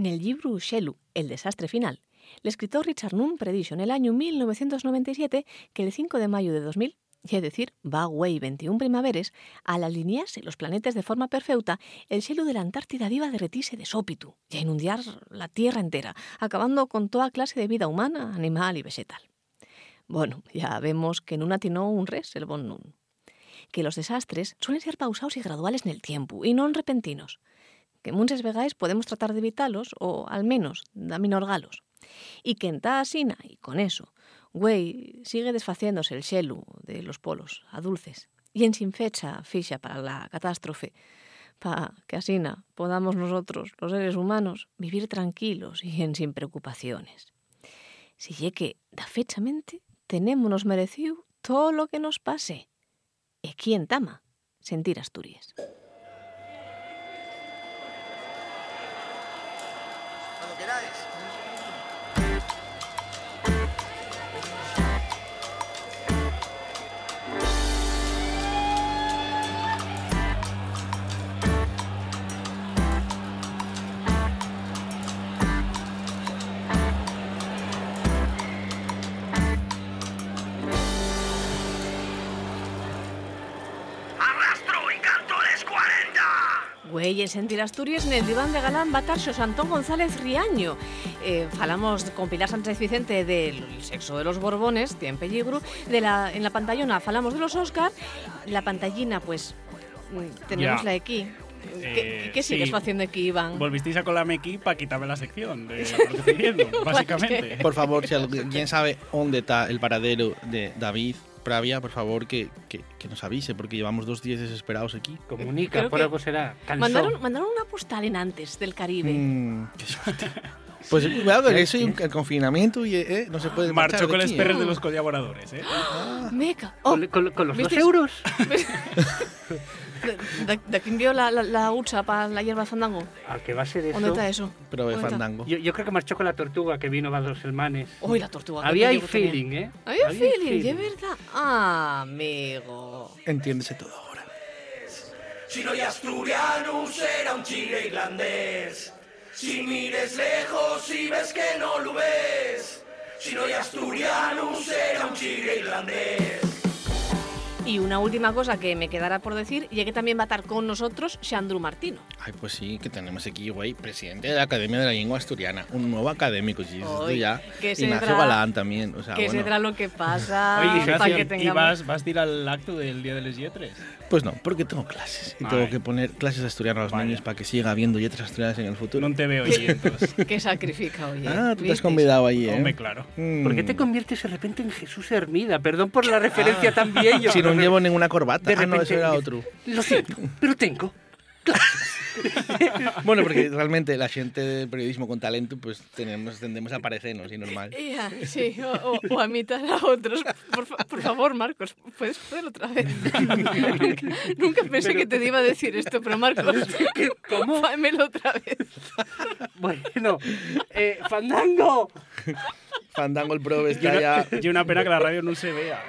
Nel libro Xelu, El desastre final, l'escritor Richard Nunn predixo en el año 1997 que el 5 de mayo de 2000 es decir, va güey 21 primaveres, al alinearse los planetas de forma perfecta, el cielo de la Antártida iba a derretirse de sópitu y a inundar la Tierra entera, acabando con toda clase de vida humana, animal y vegetal. Bueno, ya vemos que nun atinó un res el bon nun. Que los desastres suelen ser pausados y graduales en el tiempo, y non repentinos. Que muchas veces podemos tratar de evitarlos, o al menos de minorgalos. Y que en ta asina, y con eso, Güey sigue desfaciéndose el xelu de los polos a dulces y en sin fecha ficha para la catástrofe, para que asina podamos nosotros, los seres humanos, vivir tranquilos y en sin preocupaciones. Si lle que, da fechamente, tenemos merecido todo lo que nos pase. E quién tama sentir Asturias. Güey, en Sentir Asturias en el diván de Galán va Tarxo Antón González Riaño. Eh, falamos con Pilar Sánchez Vicente del sexo de los Borbones, en peligro. De la, en la pantallona falamos de los Oscar. La pantallina, pues, mm, tenemos Ya. la aquí. ¿Qué, Eh, qué sigues sí. haciendo aquí, Iván? Volvisteis a colarme aquí para quitarme la sección de Aconteciendo, básicamente. Por favor, si alguien sabe dónde está el paradero de David Pravia, por favor que, que, que nos avise, porque llevamos dos días desesperados aquí. Comunica, Creo por que algo será. Mandaron, mandaron una postal en antes del Caribe. Mm, qué suerte. Pues cuidado, que eso y un- el confinamiento y eh, no se puede de con los perros ¿eh? de los colaboradores, ¿eh? Meca. Oh, Con, con- con los dos euros. ¿De, de, de quién vio la, la, la hucha para la hierba fandango? ¿A qué va a ser eso? ¿Dónde está eso? Pero de fandango. Yo, yo creo que marchó con la tortuga que vino a los hermanes. Uy, la tortuga. Había ahí feeling, ¿eh? Había feeling, de verdad. Ah, amigo. Entiéndese todo ahora. Si no hay asturiano, será un chigre irlandés. Si mires lejos y ves que no lo ves. Si no hay asturiano, será un chigre irlandés. Y una última cosa que me quedará por decir, y que también va a estar con nosotros Xandru Martino. Ay, pues sí, que tenemos aquí, güey, presidente de la Academia de la Lengua Asturiana, un nuevo académico, esto Ay, ya. que se Ignacio Galán también, o sea, que bueno. será lo que pasa. Oye, para Ignacio, que ¿y vas, vas a ir al acto del Día de les Yetres? Pues no, porque tengo clases y Ay. tengo que poner clases de asturiano a los Vaya. niños para que siga habiendo letras asturianas en el futuro. No te veo allí, entonces. Que sacrifica, oye. Ah, tú te has convidado ahí, ¿eh? Hombre, claro. Mm. ¿Por qué te conviertes de repente en Jesús Hermida? Perdón por la referencia tan vieja. Si no llevo ninguna corbata. De Ah, no, repente- eso era otro. Lo siento, pero tengo. Bueno, porque realmente la gente del periodismo con talento, pues tenemos, tendemos a parecernos y normal. Ya, sí, o, o- o a mitad a otros. Por, fa- por favor, Marcos, ¿puedes poner otra vez? nunca, nunca pensé que te iba a decir esto, pero Marcos, ¿Cómo? fámelo otra vez. Bueno, eh, Fandango. Fandango el Pro Y está una, ya... y una pena que la radio no se vea.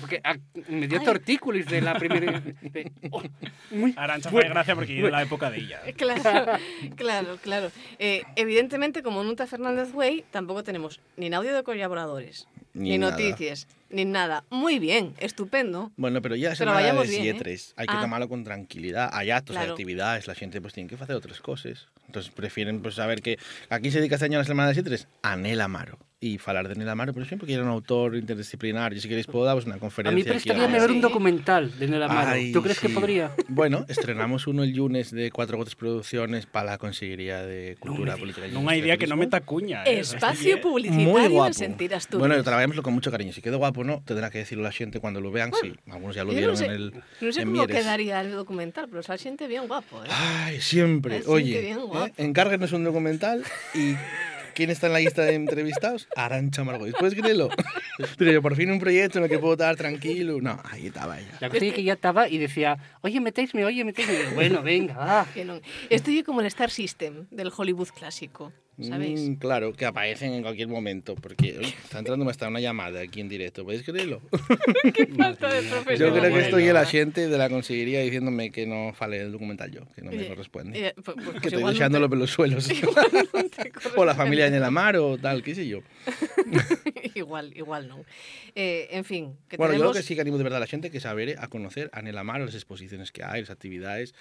Porque, ah, me dio tortícolis de la primera. de- oh, muy- Arancha fue gracia porque era la época de ella. Claro, claro, claro. Eh, evidentemente, como Nunta Fernández Way, tampoco tenemos ni audio de colaboradores, Ni ni, noticias, ni nada. Muy bien, estupendo. Bueno, pero ya es Pero vayamos de bien, ¿eh? Hay que Ah. tomarlo con tranquilidad. Hay actos, hay Claro. actividades, la gente pues tiene que hacer otras cosas. Entonces prefieren pues saber que aquí se dedica este año a la semana de Sietres a Nel Amaro. Y falar de Nel Amaro, por ejemplo, que era un autor interdisciplinario. Si queréis puedo daros una A conferencia. mí aquí prestaríame ver un documental de Nel Amaro. Ay, ¿Tú crees que podría? Bueno, estrenamos uno el lunes de Cuatro Gotas Producciones para la Consejería de Cultura, me Política y No hay idea que no meta cuña. ¿eh? Espacio publicitario guapo. en Sentir Asturias. Bueno, trabajámoslo con mucho cariño. Si quedó guapo o no, tendrá que decirlo la gente cuando lo vean. sí, algunos ya lo Yo dieron no sé, en el. no sé en cómo Mieres. quedaría el documental, pero es gente bien guapo, ¿eh? Ay, siempre. Oye, bien, ¿eh? guapo. encárguenos un documental y ¿quién está en la lista de entrevistados? Arancha Margois. ¿Puedes creerlo? Pero yo, por fin un proyecto en el que puedo estar tranquilo. No, ahí estaba ella. La cosa es que ya estaba y decía, oye, metéisme, oye, metéisme. Bueno, venga, va. Que non. Esto é como el Star System del Hollywood clásico. ¿Sabéis? Mm, claro, que aparecen en cualquier momento, porque uy, está entrando hasta una llamada aquí en directo, ¿podéis creerlo? Qué falta de profesionalidad. Yo creo que estoy el agente de la Consellería diciéndome que no fale el documental yo, que no me corresponde. Eh, pues- pues- pues que estoy te- por los suelos. o la familia en el amar o tal, qué sé yo. igual, igual no. Eh, en fin, que bueno, yo tenemos... creo que sí que animo de verdad a la gente que saber a conocer a Nelamar, las exposiciones que hay, las actividades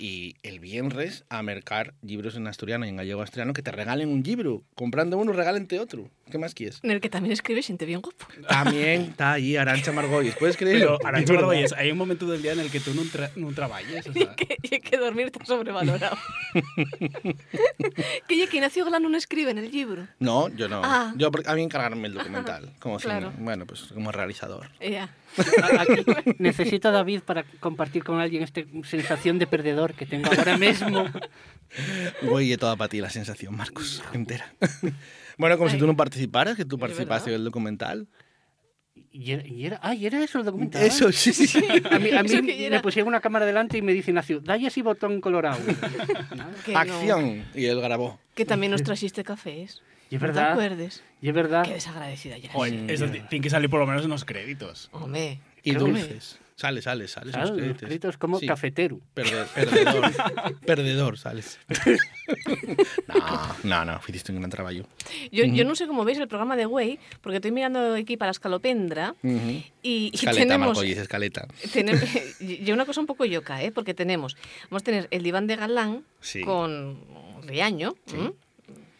y el viernes a mercar libros en asturiano y en gallego asturiano que te regalen un libro. Comprando uno, regálente otro. ¿Qué más quieres? En el que también escribe gente bien guapo. También está ahí Arancha Margolles. ¿Puedes creerlo? Pero, Arancha Margolles, hay un momento del día en el que tú no, tra no traballes, o Y sea, que, y que dormir está sobrevalorado. que que Ignacio Galán non escribe en el libro. No, yo no. Ah. Yo, porque a mí encargarme el documental. Como Claro. cine. Bueno, pues como realizador. Ya. A- Aquí necesito a David para compartir con alguien esta sensación de perdedor que tengo ahora mismo. Güey, toda para ti la sensación, Marcos. Entera. bueno, como si Ay. tú no participaras, que tú participaste del documental. Y era, y era- ah, y era eso el documental. Eso sí. A mí, a mí era. me pusieron una cámara delante y me dice Ignacio, dale ese botón colorado. Que no. Acción. Y él grabó. Que también nos trajiste cafés. Y es ¿No verdad. te acuerdes? Y es verdad. Qué desagradecida ya. oye, eso ti- tiene que salir por lo menos en los créditos. Hombre. Y dulces. Sale, sale, sale. Claro, los créditos. créditos como Sí. cafetero. Perde- perdedor. perdedor, sales. no, no, no. Hiciste un gran trabajo. Yo, yo no sé cómo veis el programa de Way, porque estoy mirando aquí para Escalopendra y, y Escaleta, tenemos... Margolles, escaleta. tenemos y una cosa un poco yoca, ¿eh? Porque tenemos... Vamos a tener el diván de Galán Sí. con Riaño, ¿m?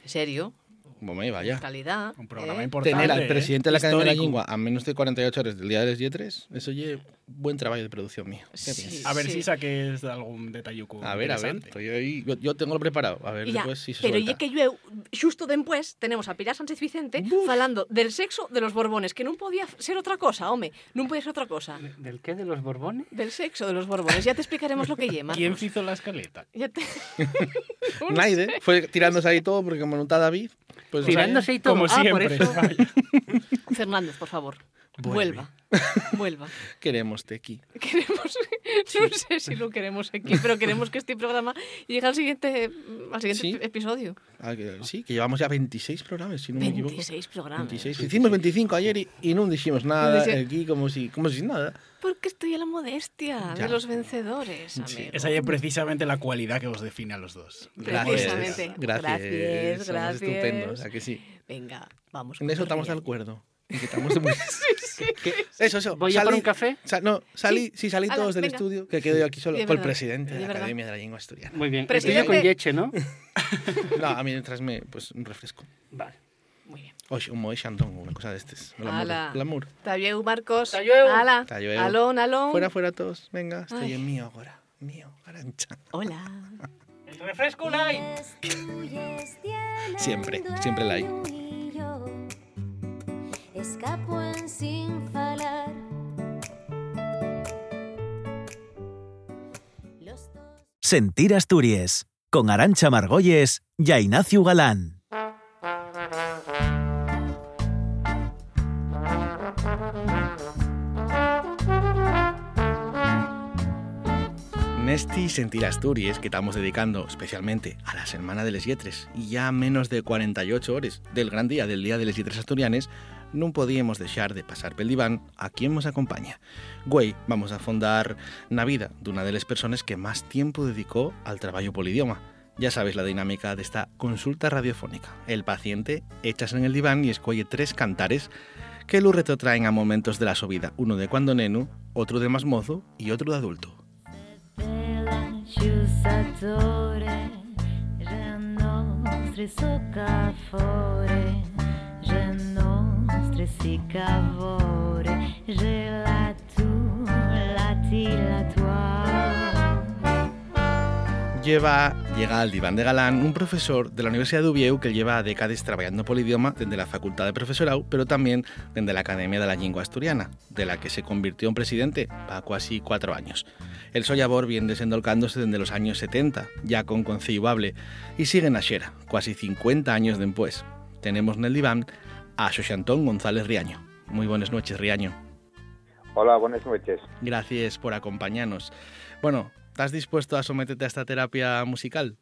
serio, Bueno, vaya. calidad. Un programa ¿eh? importante. Tener al ¿eh? presidente de la Academia de la Histórico. Lengua a menos de 48 horas del día de las Yetres, eso es buen trabajo de producción mío. A ver Sí. si saques algún detalluco A ver, a ver, estoy ahí. Yo, yo tengo lo preparado. A ver Y ya, después si se pero suelta. ya que yo, justo después, tenemos a Pilar Sánchez Vicente falando del sexo de los Borbones, que no podía ser otra cosa, hombre, no podía ser otra cosa. ¿Del qué? ¿De los Borbones? Del sexo de los Borbones, ya te explicaremos lo que lleva. ¿Quién hizo la escaleta? Ya te... Naide fue tirándose ahí todo porque como no está David, pues Tirándose y todo. Como Ah, por siempre. eso. vaya. Fernández, por favor, Vuelve. vuelva. Vuelva. queremos aquí. Queremos, no sé si lo queremos aquí, pero queremos que este programa llegue al siguiente, al siguiente Sí. ep- episodio. Ah, que- sí, que llevamos ya 26 programas, si no me equivoco. 26 programas. 26. Hicimos 25 ayer y, y no dijimos nada dice- aquí como si, como si nada. Porque estoy a la modestia Ya. de los vencedores, Sí. amigo. Esa es precisamente la cualidad que os define a los dos. Gracias. Precisamente. Gracias. Gracias, Somos gracias. estupendos, ¿a que sí? Venga, vamos. En eso estamos de acuerdo. Estamos de muy- Eso, eso. ¿Voy a por un café? No, salí, sí, salí Ala, todos del venga. estudio, que quedo yo aquí solo con el presidente de la verdad. Academia de la Lengua Asturiana. Muy bien. Presidente- Estoy con leche, ¿no? No, a mí mientras me, pues, un refresco. Vale. Oye, un Moe Chandon, una cosa de estos. Glamour. Talleu, Marcos. Talleu. Ala. Talleu. Alón, alón. Fuera, fuera todos. Venga, estoy en mío ahora. Mío, arancha. Hola. El refresco light. Siempre, siempre hay. Escapo en sin falar. Sentir Asturias, con Arancha Margolles y Ignacio Galán. Nesti Sentir Asturias, que estamos dedicando especialmente a la Semana de les Yetres, y ya menos de 48 horas del gran día del Día de les Yetres Asturianes, non podíamos deixar de pasar pel diván a quien nos acompaña. Güey, vamos a fondar na vida d'una de les persones que más tiempo dedicó al traballo polidioma. Ya sabes la dinámica de esta consulta radiofónica. El paciente echas en el diván y escoge tres cantares que lo retrotraen a momentos de la su vida, uno de cuando neno, otro de más mozo y otro de adulto. Sciusatore, je nostri soccafore, je nostri sicavore, je la tu, la ti, la tua. Lleva, llega al diván de Galán un profesor de la Universidad de Uvieu que lleva décadas trabajando por el idioma desde la Facultad de Profesorado, pero también desde la Academia de la Lengua Asturiana, de la que se convirtió en presidente para casi cuatro años. El Soyabor viene desendolcándose desde los años 70, ya con conciliable, y sigue en Xera, casi 50 años después. Tenemos en el diván a Xoxantón González Riaño. Muy buenas noches, Riaño. Hola, buenas noches. Gracias por acompañarnos. Bueno, ¿estás dispuesto a someterte a esta terapia musical?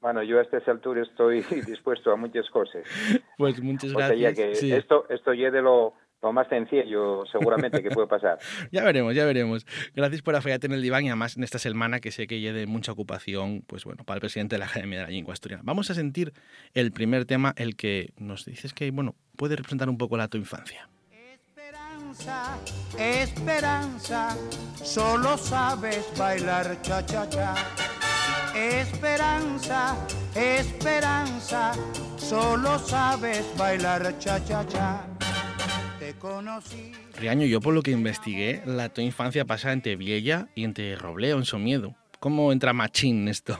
Bueno, yo a esta altura estoy dispuesto a muchas cosas. Pues muchas O sea, ya gracias. que Sí. esto, esto ya de lo, lo más sencillo seguramente que puede pasar. Ya veremos, ya veremos. Gracias por afayarte en el diván y además en esta semana que sé que lleve mucha ocupación, pues bueno, para el presidente de la Academia de la Lengua Asturiana. Vamos a sentir el primer tema, el que nos dices que, bueno, puede representar un poco la tu infancia. Esperanza, esperanza, solo sabes bailar cha cha cha. Esperanza, esperanza, solo sabes bailar cha cha cha. Te conocí. Riaño, yo por lo que investigué, la tu infancia pasa entre Viella y entre Robleo, en Somiedo. ¿Cómo entra Machín esto?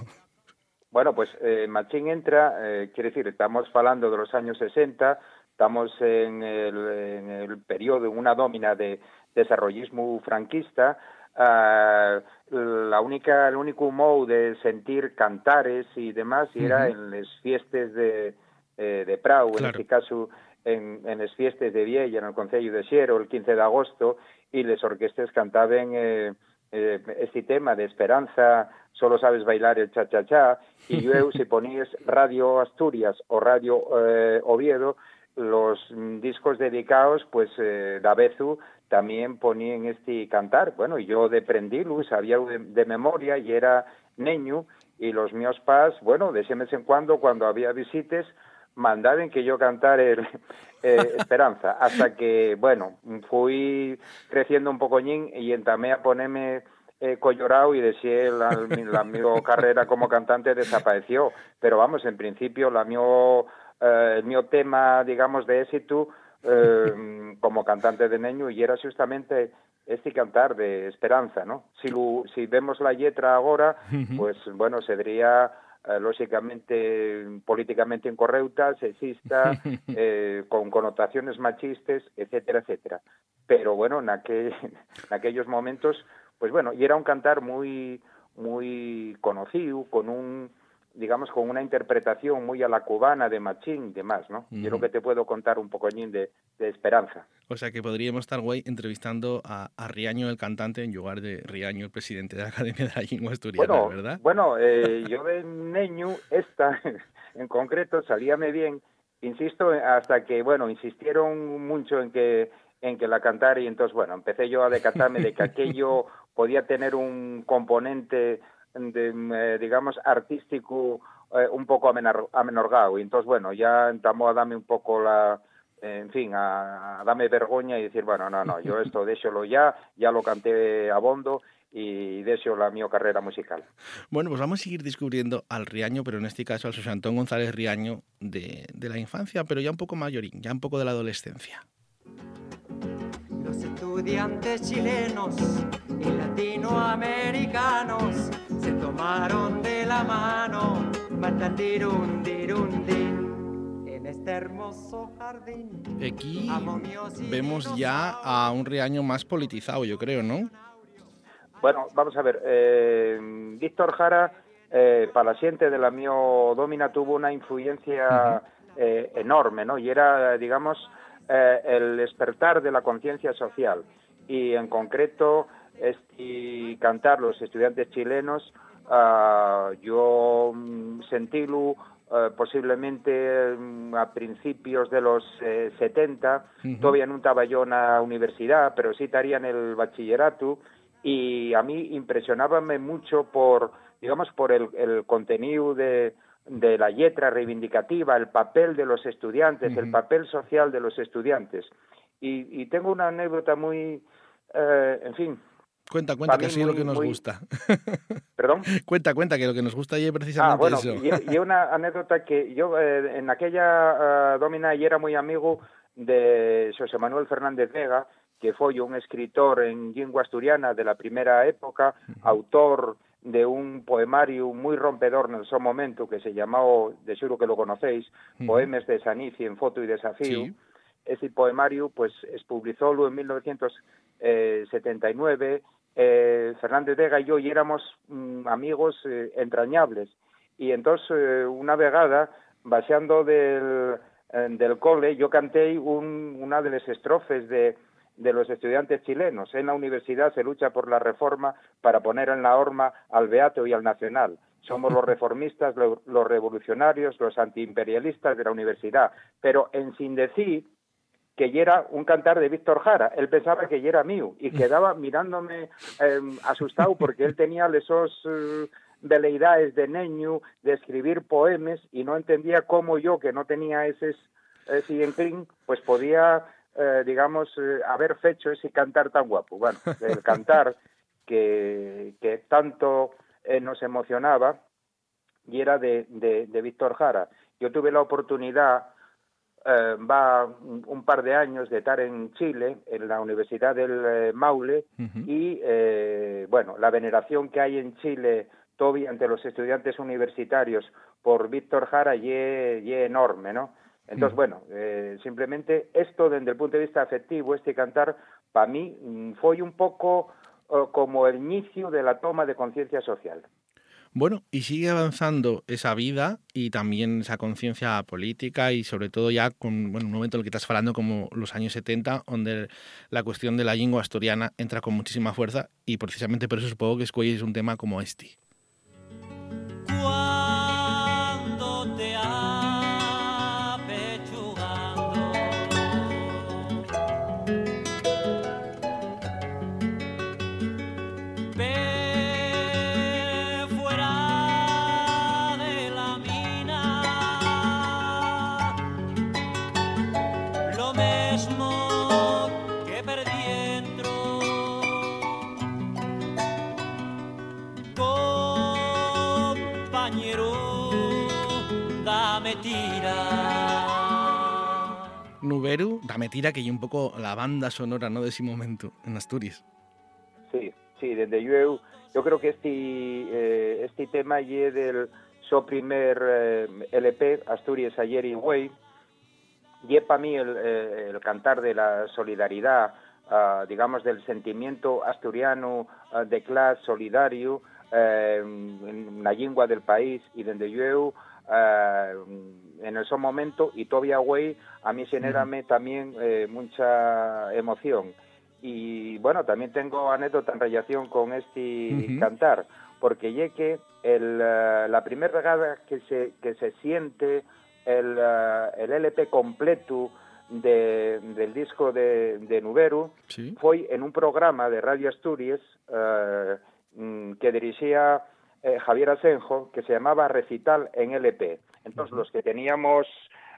Bueno, pues eh, Machín entra, eh, quiere decir, estamos hablando de los años 60, estamos en el, en el periodo, en una domina de desarrollismo franquista, ah, la única, el único modo de sentir cantares y demás era en las fiestas de, eh, de Prau, en este caso en, en las fiestas de Viella, en el Concello de Xiero, el 15 de agosto, y las orquestas cantaban eh, eh, este tema de esperanza, solo sabes bailar el cha-cha-cha, y yo, si ponías Radio Asturias o Radio eh, Oviedo, los discos dedicados, pues, eh, de Abezu, también ponían este cantar. Bueno, yo de prendilus, sabía de, memoria, y era niño, y los míos pas, bueno, de ese mes en cuando, cuando había visites, mandaban que yo cantara el, eh, Esperanza, hasta que, bueno, fui creciendo un pocoñín y entamé a ponerme eh, collorao y decía la, la mi carrera como cantante desapareció. Pero vamos, en principio, la mio, eh, el mío tema, digamos, de éxito eh, como cantante de niño y era justamente este cantar de esperanza, ¿no? Si, lo, si vemos la letra ahora, pues bueno, sería eh, lógicamente políticamente incorrecta, sexista, eh, con connotaciones machistas, etcétera, etcétera. Pero bueno, en, aquel, en aquellos momentos, pues bueno, y era un cantar muy muy conocido, con un digamos con una interpretación muy a la cubana de Machín y demás, ¿no? Yo lo Ujú. que te puedo contar un pocoñín de, de esperanza. O sea que podríamos estar, güey, entrevistando a, a Riaño, el cantante, en lugar de Riaño, el presidente de la Academia de la Lengua Asturiana, Bueno, ¿verdad? bueno eh, yo de niño, esta en concreto, salíame bien, insisto, hasta que, bueno, insistieron mucho en que en que la cantara y entonces, bueno, empecé yo a decatarme de que aquello podía tener un componente, de, eh, digamos, artístico eh, un poco amenorgado. Y entonces, bueno, ya entamó a darme un poco la, en fin, a, a darme vergüenza y decir, bueno, no, no, yo esto déxolo ya, ya lo canté a bondo y déxo la mi carrera musical. Bueno, pues vamos a seguir descubriendo al Riaño, pero en este caso al José Antón González Riaño de, de la infancia, pero ya un poco mayorín, ya un poco de la adolescencia. Los estudiantes chilenos y latinoamericanos se tomaron de la mano, en este hermoso jardín. Aquí vemos ya a un Riaño más politizado, yo creo, ¿no? Bueno, vamos a ver, eh, Víctor Jara, eh, para la gente de la mio domina, tuvo una influencia eh, enorme, ¿no? Y era, digamos, eh, el despertar de la conciencia social. Y en concreto, este cantar los estudiantes chilenos, ah, yo mm, sentílo eh, posiblemente mm, a principios de los eh, 70, Ujú. todavía no estaba yo en la universidad, pero sí estaría en el bachillerato, y a mí impresionábame mucho por, digamos, por el, el contenido de, de la letra reivindicativa, el papel de los estudiantes, el papel social de los estudiantes. Y, y tengo una anécdota muy, eh, en fin, Cuenta, cuenta, que así es lo que nos muy- gusta. perdón. cuenta, cuenta, que lo que nos gusta ahí es Ah, precisamente bueno, eso. y, y una anécdota que yo eh, en aquella eh, domina y era muy amigo de José Manuel Fernández Vega, que fue un escritor en lengua asturiana de la primera época, autor de un poemario muy rompedor en su momento que se llamó, de seguro que lo conocéis, Ujú. Poemes de Sanici en foto y desafío. Sí. Ese poemario, pues, es publicólo en 1979. Eh, Fernández Vega y yo y éramos mm, amigos eh, entrañables. Y entonces, eh, una vegada, baseando del, eh, del cole, yo canté un, una de las estrofes de, de los estudiantes chilenos. En la universidad se lucha por la reforma para poner en la horma al Beato y al Nacional. somos los reformistas, lo- los revolucionarios, los antiimperialistas de la universidad, pero en sin decir que ya era un cantar de Víctor Jara. Él pensaba que ya era mío y quedaba mirándome eh, asustado porque él tenía esos eh, veleidades de neño, de escribir poemas y no entendía cómo yo, que no tenía ese, ese pues podía, eh, digamos, eh, haber fecho ese cantar tan guapo. Bueno, el cantar que, que tanto eh, nos emocionaba y era de, de, de Víctor Jara. Yo tuve la oportunidad eh, va un, un par de años de estar en Chile, en la Universidad del Maule, y eh, bueno, la veneración que hay en Chile todavía ante los estudiantes universitarios por Víctor Jara y es enorme, ¿no? Entonces, bueno, eh, simplemente esto desde el punto de vista afectivo, este cantar, para mí mm, fue un poco eh, como el inicio de la toma de conciencia social. Bueno, y sigue avanzando esa vida y también esa conciencia política y sobre todo ya con bueno, un momento en el que estás hablando como los años 70, donde la cuestión de la lengua asturiana entra con muchísima fuerza y precisamente por eso supongo que escoges un tema como este. Nuberu, dame tira, que hay un poco la banda sonora ¿no? de ese momento en Asturias. Sí, sí, desde yo, yo creo que este, eh, este tema y del su primer eh, LP, Asturias Ayer y Güey, y para mí el, eh, el cantar de la solidaridad, ah, digamos, del sentimiento asturiano ah, de clase solidario eh, en la lengua del país y donde yo eh, en ese momento y todavía güey a mí genérame también eh, mucha emoción y bueno también tengo anécdota en relación con este cantar porque ya que el, eh, la primera vegada que se que se siente el, eh, el LP completo de, del disco de, de Nuberu Sí. fue en un programa de Radio Asturias eh, mm, que dirigía eh, Javier Asenjo, que se llamaba Recital en LP. Entonces, los que teníamos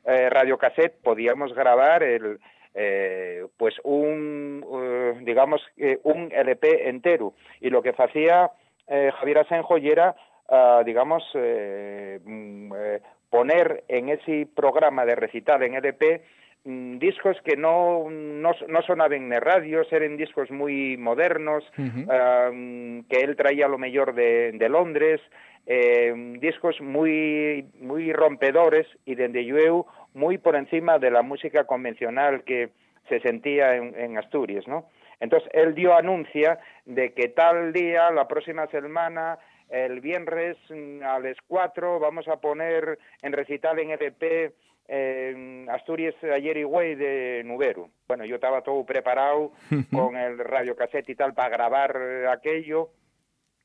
eh, radiocassette podíamos grabar el, eh, pues un, eh, digamos, un LP entero. Y lo que hacía eh, Javier Asenjo era, ah, digamos, eh, mm, eh, poner en ese programa de recital en LP mm, discos que no, no, no sonaban en radios, eran discos muy modernos, mm, que él traía lo mejor de, de Londres, eh, discos muy, muy rompedores y desde yo muy por encima de la música convencional que se sentía en, en Asturias, ¿no? Entonces él dio anuncia de que tal día, la próxima semana, el viernes mm, a las 4 vamos a poner en recital en EDP eh, Asturias ayer y güey de Nuberu. Bueno, yo estaba todo preparado con el radiocassette y tal para grabar aquello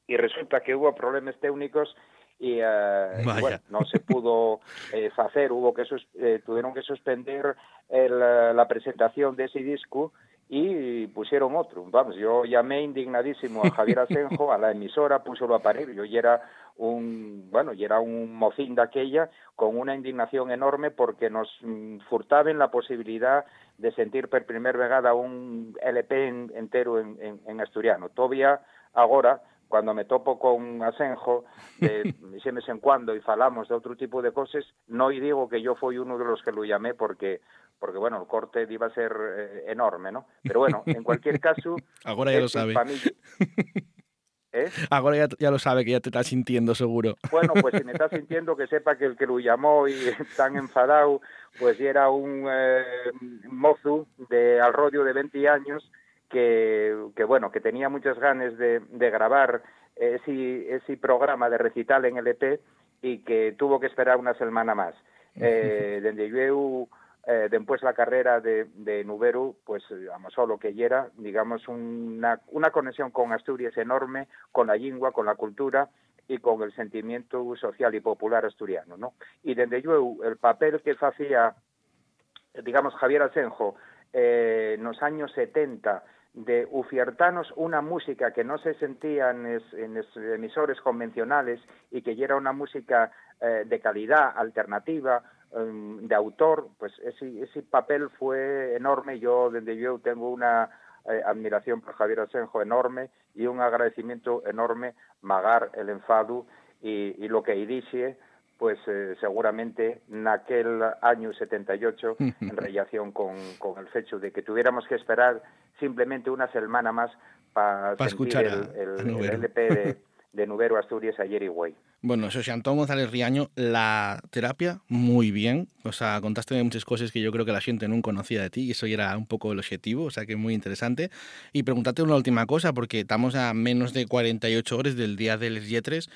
y resulta que hubo problemas técnicos y, y Vaya. bueno, no se pudo eh, hacer, hubo que sus- eh, tuvieron que suspender el, eh, la presentación de ese disco y pusieron otro. Vamos, yo llamé indignadísimo a Javier Asenjo, a la emisora, púsolo a parir. Yo ya era un, bueno, ya era un mocín de aquella con una indignación enorme porque nos mm, furtaban la posibilidad de sentir por primer vegada un LP en- entero en, en, en asturiano. Todavía ahora, cuando me topo con Asenjo, de, vez en cuando, y falamos de otro tipo de cosas, no y digo que yo fui uno de los que lo llamé porque porque bueno, el corte iba a ser eh, enorme, ¿no? Pero bueno, en cualquier caso... Ahora ya lo sabe. ¿Eh? Ahora ya, ya lo sabe, que ya te estás sintiendo seguro. Bueno, pues si me está sintiendo que sepa que el que lo llamó y tan enfadado, pues era un eh, mozo de al rodio de 20 años que, que bueno, que tenía muchas ganas de, de grabar ese, ese programa de recital en LP y que tuvo que esperar una semana más. Eh, desde yo eh, después la carrera de, de Nuberu, pues digamos, solo que ya era, digamos, una, una conexión con Asturias enorme, con la lengua, con la cultura, y con el sentimiento social y popular asturiano, ¿no? Y desde yo el papel que hacía, digamos, Javier Asenjo eh, en los años 70 de ufiertanos una música que no se sentía en, es, emisores convencionales y que era una música eh, de calidad, alternativa, um, de autor, pues ese, ese papel fue enorme. Yo, desde yo, tengo una eh, admiración por Javier Asenjo enorme y un agradecimiento enorme magar el enfado y, lo que dice pues eh, seguramente naquel año 78 en relación con, con el hecho de que tuviéramos que esperar simplemente una semana más para Pa escuchar el, el-. LP de, de Nubero Asturias ayer y güey. Bueno, José Antón González Riaño, la terapia, muy bien. O sea, contaste muchas cosas que yo creo que la gente no conocía de ti y eso era un poco el objetivo, o sea que muy interesante. Y preguntarte una última cosa, porque estamos a menos de 48 horas del Día de les Lletres.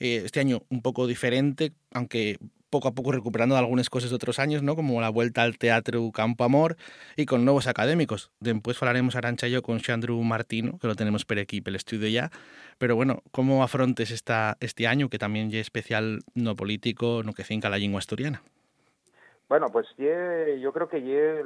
Eh, este año un poco diferente, aunque poco a poco recuperando algunas cosas de otros años, ¿no? Como la vuelta al teatro Campo Amor y con nuevos académicos. Después hablaremos Arancha yo con Xandru Martino, que lo tenemos per aquí, el estudio ya. Pero bueno, ¿cómo afrontes esta, este año que también es especial no político, no que finca la lengua asturiana? Bueno, pues ye- yo creo que el,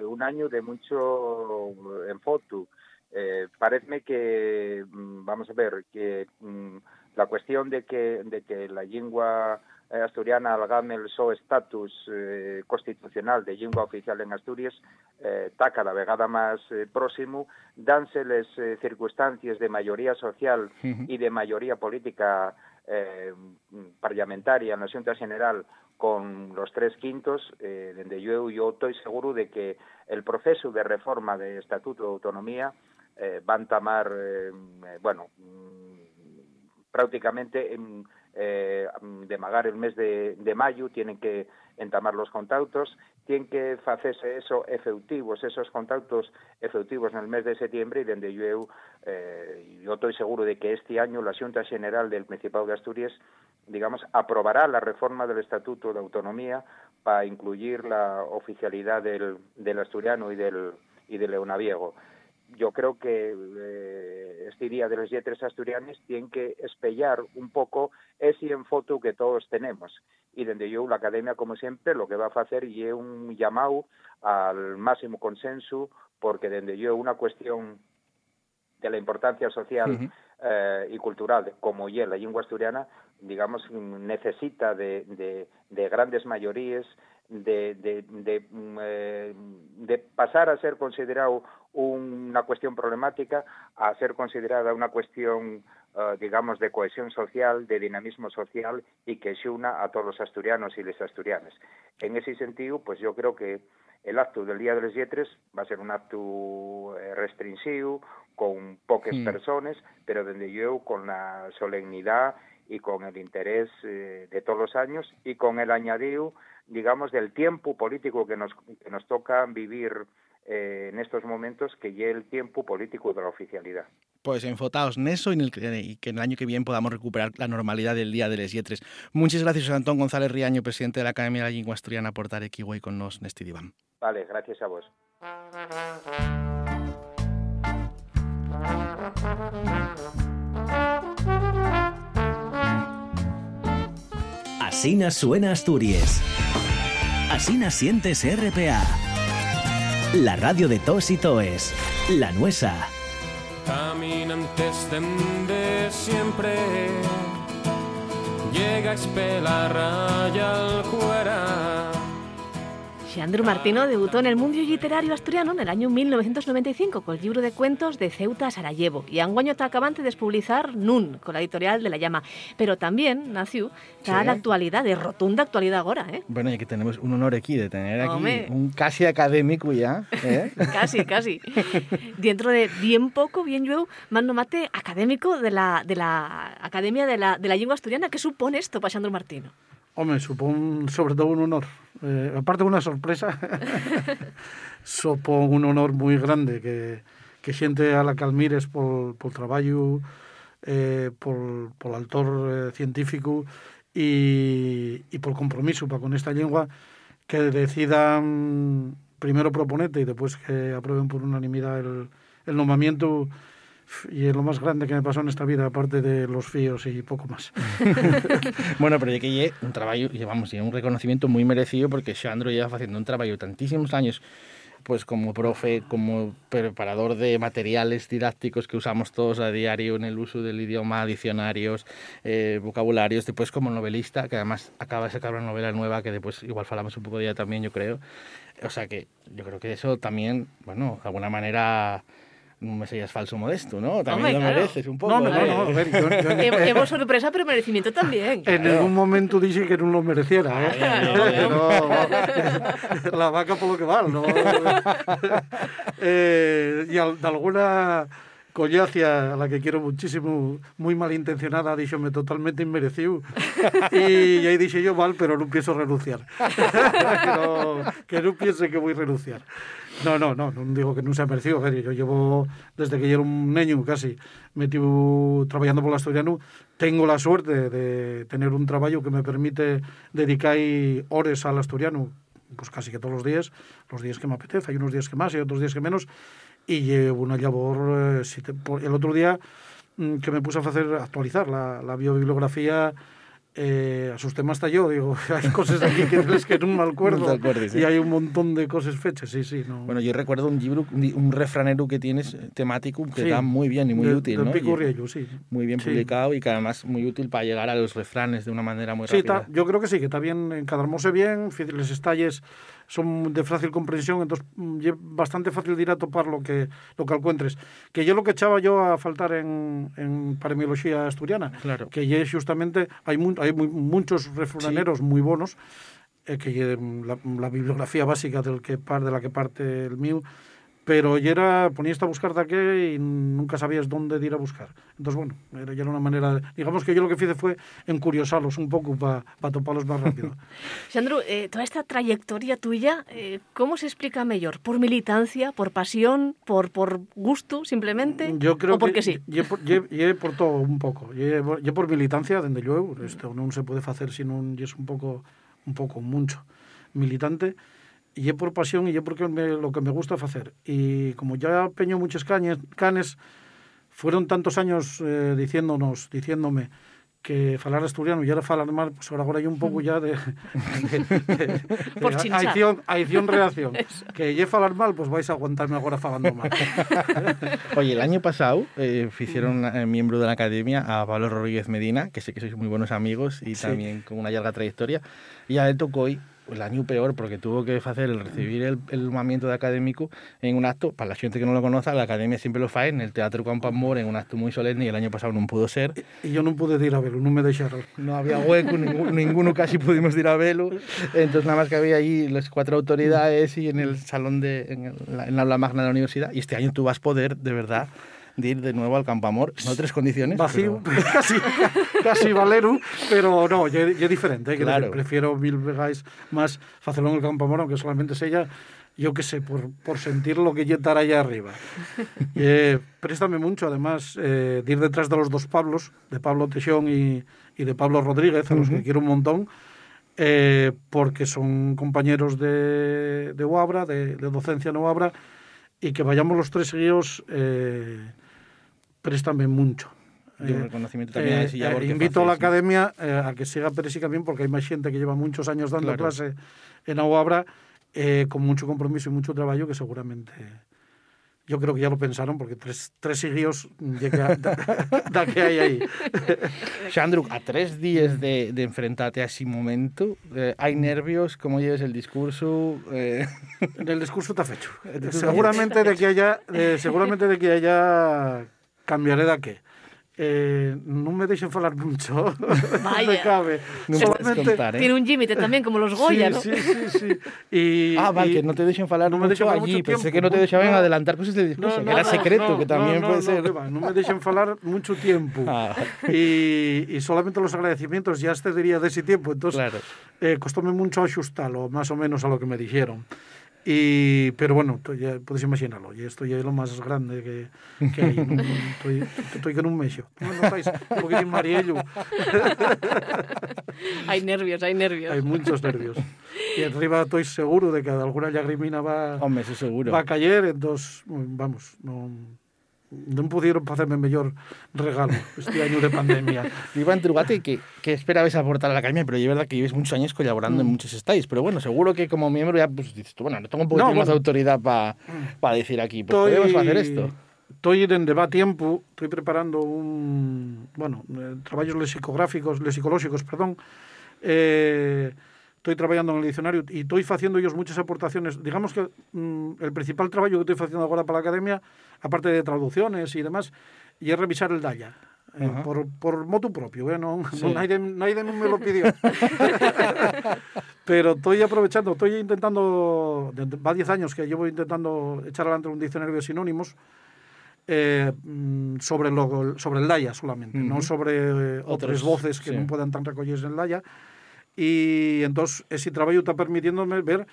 eh, un año de mucho en foto. Eh, parece que, mm, vamos a ver, que mm, la cuestión de que, de que la lengua eh, asturiana algame el so estatus eh, constitucional de lengua oficial en Asturias eh, está cada vegada más eh, próximo, dánseles eh, circunstancias de mayoría social y de mayoría política eh, parlamentaria en la Junta General con los tres quintos, eh, donde yo, yo estoy seguro de que el proceso de reforma de Estatuto de Autonomía eh, va a eh, eh, bueno, prácticamente en, eh, de magar el mes de, de mayo, tienen que entamar los contactos, tienen que hacerse eso efectivos, esos contactos efectivos en el mes de septiembre y donde yo, eh, yo estoy seguro de que este año la Junta General del Principado de Asturias digamos, aprobará la reforma del Estatuto de Autonomía para incluir la oficialidad del, del asturiano y del, y del leonaviego. Yo creo que eh, este día de los yetres asturianes tienen que espellar un poco ese enfoto que todos tenemos. Y desde yo, la academia, como siempre, lo que va a hacer es un llamado al máximo consenso, porque desde yo una cuestión de la importancia social eh, y cultural como ya la lengua asturiana, digamos, necesita de, de, de grandes mayorías, de, mm, eh, de pasar a ser considerado una cuestión problemática a ser considerada una cuestión, eh, digamos, de cohesión social, de dinamismo social y que se una a todos los asturianos y las asturianas. En ese sentido, pues yo creo que el acto del Día de los Yetres va a ser un acto eh, restringido, con pocas Mm. personas, pero donde yo con la solemnidad y con el interés eh, de todos los años y con el añadido, digamos, del tiempo político que nos, que nos toca vivir eh, en estos momentos, que ya el tiempo político de la oficialidad. Pues enfotaos en eso y, en el que, y que en el año que viene podamos recuperar la normalidad del Día de les Lletres. Muchas gracias, José Antón González Riaño, presidente de la Academia de la Lengua Asturiana, por estar aquí hoy con nos en este diván. Vale, gracias a vos. Asina suena Asturias. Asina sientes RPA. La radio de tos y toes. La nuesa. Caminantes de siempre Llega a espelar raya al cuera Xandru Martino debutó en el mundo literario asturiano en el año 1995 con el libro de cuentos de Ceuta a Sarajevo y anguaño está acabante de publicar Nun con la editorial de La Llama. Pero también nació está Sí. la actualidad, de rotunda actualidad ahora, ¿eh? Bueno, y que tenemos un honor aquí de tener aquí un casi académico ya. ¿eh? Casi, casi. Dentro de bien poco, bien yo, mando mate académico de la, de la Academia de la, de la Lengua Asturiana. ¿Qué supone esto para Xandru Martino? Home, supón sobre todo un honor. Eh, aparte de una sorpresa, supón un honor muy grande que, que xente a la que admires por, por traballo, eh, por, por autor eh, científico y, y por compromiso para con esta lengua que decidan primero proponete y después que aprueben por unanimidad el, el nombramiento y es lo más grande que me pasó en esta vida, aparte de los fíos y poco más. bueno, pero de que lle un traballo, llevamos un reconocimiento moi merecido porque Xandro lleva facendo un traballo tantísimos años pues como profe, como preparador de materiales didácticos que usamos todos a diario en el uso del idioma, diccionarios, eh, vocabularios, después como novelista, que además acaba de sacar una novela nueva que después igual falamos un poco de ella también, yo creo. O sea que yo creo que eso también, bueno, de alguna manera me seas falso modesto, ¿no? También lo claro. mereces un pouco. No, no, eh. no, no, a ver, yo, yo Hemos sorpresa, pero merecimiento también. en ningún momento dije que no lo mereciera, ¿eh? Claro, No, la vaca por lo que vale, ¿no? Eh, y al- de alguna collacia a la que quiero muchísimo, muy malintencionada, díxome totalmente inmerecido. Y aí dixe yo, val, pero non pienso renunciar. que, no, que non piense que voy a renunciar. No, no, no, non digo que non sea merecido. ver, Yo llevo, desde que yo era un neño casi, metido trabajando por el asturiano, tengo la suerte de tener un trabajo que me permite dedicar horas al asturiano, pues casi que todos los días, los días que me apetece, hay unos días que más y otros días que menos, y llevo una labor, eh, si te- el otro día mm, que me puse a hacer actualizar la, la biobibliografía eh, asustéme hasta yo, digo, hay cosas aquí que, de las que no me acuerdo No acuerdes, y ¿eh? hay un montón de cosas fechas, sí, sí. No. Bueno, yo recuerdo un libro, un, refranero que tienes eh, temático que Sí, está muy bien y muy de- útil, del ¿no? Pico Riello, sí. Muy bien Sí. publicado y que además muy útil para llegar a los refranes de una manera muy Sí, rápida. ta- yo creo que sí, que está bien encadarmose bien, les estalles son de fácil comprensión, entonces mm, bastante fácil de ir a topar lo que lo que encuentres. Que yo lo que echaba yo a faltar en, en paremiología asturiana, Claro. que ye justamente hay, mu- hay muy- muchos refraneros muy buenos, eh, que ye la, la bibliografía básica del que par, de la que parte el mío, pero ya era, ponías a buscar de qué y nunca sabías dónde ir a buscar. Entonces, bueno, era, ya una manera, de- digamos que yo lo que hice fue encuriosarlos un poco para toparlos más rápido. Sandro, eh, toda esta trayectoria tuya, eh, ¿cómo se explica mejor? ¿Por militancia, por pasión, por, por gusto, simplemente? Yo creo ¿O porque que sí? lle por, por todo un. Lle, lle por militancia, dende luego, isto non se pode facer se non lle es un pouco un pouco mucho militante e lle por pasión e lle porque me, lo que me gusta facer. E como ya peño muchos cañes, canes, fueron tantos años eh, diciéndonos, diciéndome que falar asturiano e era falar mal, pues ahora, agora hai un pouco ya de, de, de, de Por aición, aición reacción. que lle falar mal, pues vais a aguantarme agora falando mal. Oye, el año pasado eh, hicieron eh, miembro de la academia a Pablo Rodríguez Medina, que sé que sois muy buenos amigos y Sí. también con una larga trayectoria. Y a él tocó hoy el año peor porque tuvo que hacer el recibir el, el nombramiento de académico en un acto, para la gente que no lo conoce, la academia siempre lo fae en el Teatro Campo Amor en un acto muy solemne y el año pasado no pudo ser. E yo non pude ir a verlo, non me deixaron. No había hueco, ningún- ninguno casi pudimos ir a verlo. Entonces nada más que había ahí las cuatro autoridades y en el salón de, en, el- en la aula magna de la universidad. Y este año tú vas a poder, de verdad, de ir de nuevo al Campo Amor. No tres condiciones. Vacío, pero- casi, casi valero, pero no, lle, lle diferente, eh, Claro. prefiero mil veces más facelo en el Campo Amor, aunque solamente sella, yo qué sé, por, por sentir lo que lle estar allá arriba. Eh, préstame mucho, además, eh, de ir detrás de los dos Pablos, de Pablo Teixón y, y de Pablo Rodríguez, a los que quiero un montón, eh, porque son compañeros de, de UABRA, de, de docencia en UABRA, y que vayamos los tres seguidos, eh, préstame mucho. Y un Eh, reconocimiento también eh, labor eh, que invito a la academia eh, a que siga Peresica bien porque hay más gente que lleva muchos años dando Claro. clase en Aguabra eh, con mucho compromiso y mucho trabajo que seguramente yo creo que ya lo pensaron porque tres, tres seguidos da, da que hay ahí. Xandru, a tres días de, de enfrentarte a ese momento, eh, ¿hay nervios? ¿Cómo lleves el discurso? Eh, el discurso está fecho. seguramente de que haya eh, seguramente de que haya cambiaré da que eh, non me deixen falar mucho. Vaya. me cabe. Non Solamente... Contar, eh? Tiene un límite tamén, como los Goya, sí, ¿no? Sí, sí, sí. Y, ah, vale, y... que non te deixen falar no me mucho allí. Mucho Pensé que non te deixaban no, adelantar cosas de discurso, no, que era secreto, no, que tamén no, puede no, ser. No, va, non me deixen falar mucho tiempo. Ah. Y, y solamente los agradecimientos ya excedería de ese tiempo. Entonces, claro. eh, costóme mucho ajustarlo, más o menos a lo que me dijeron. Y, pero bueno, tú ya puedes imaginarlo, y esto ya es lo más grande que, que hay. non- estoy, estoy con un mesio. No, no estáis un poquitín mariello. Hay nervios, hay nervios. Hay muchos nervios. Y arriba estoy seguro de que alguna lagrimina va, Hombre, seguro. va a caer, entonces, vamos, no, non pudieron facerme mellor regalo este año de pandemia. Iván Trugate, que, que esperabas aportar a la academia, pero es verdad que lleves muchos años colaborando en Mm. muchos estáis. Pero bueno, seguro que como miembro ya pues, dices tú, bueno, no tengo un poquito No, más de autoridad para decir aquí, pues podemos hacer esto. Estoy en deba tiempo, estoy preparando un, bueno, eh, traballos lexicográficos, lexicolóxicos, perdón. Eh, estoy traballando en el diccionario y estoy haciendo ellos muchas aportaciones. Digamos que mm, el principal trabajo que estoy haciendo ahora para la academia, aparte de traducciones y demás, y es revisar el DAIA. eh, por, por motu propio, eh, non, Sí. non, nadie, nadie me lo pidió. Pero estoy aprovechando, estoy intentando, va 10 años que llevo intentando echar adelante un diccionario de sinónimos eh, mm, sobre, lo, sobre el Daya solamente, Ujú. no sobre eh, otras voces que sí. no puedan tan recogidas en el Daya. Y entonces ese trabajo está permitiéndome ver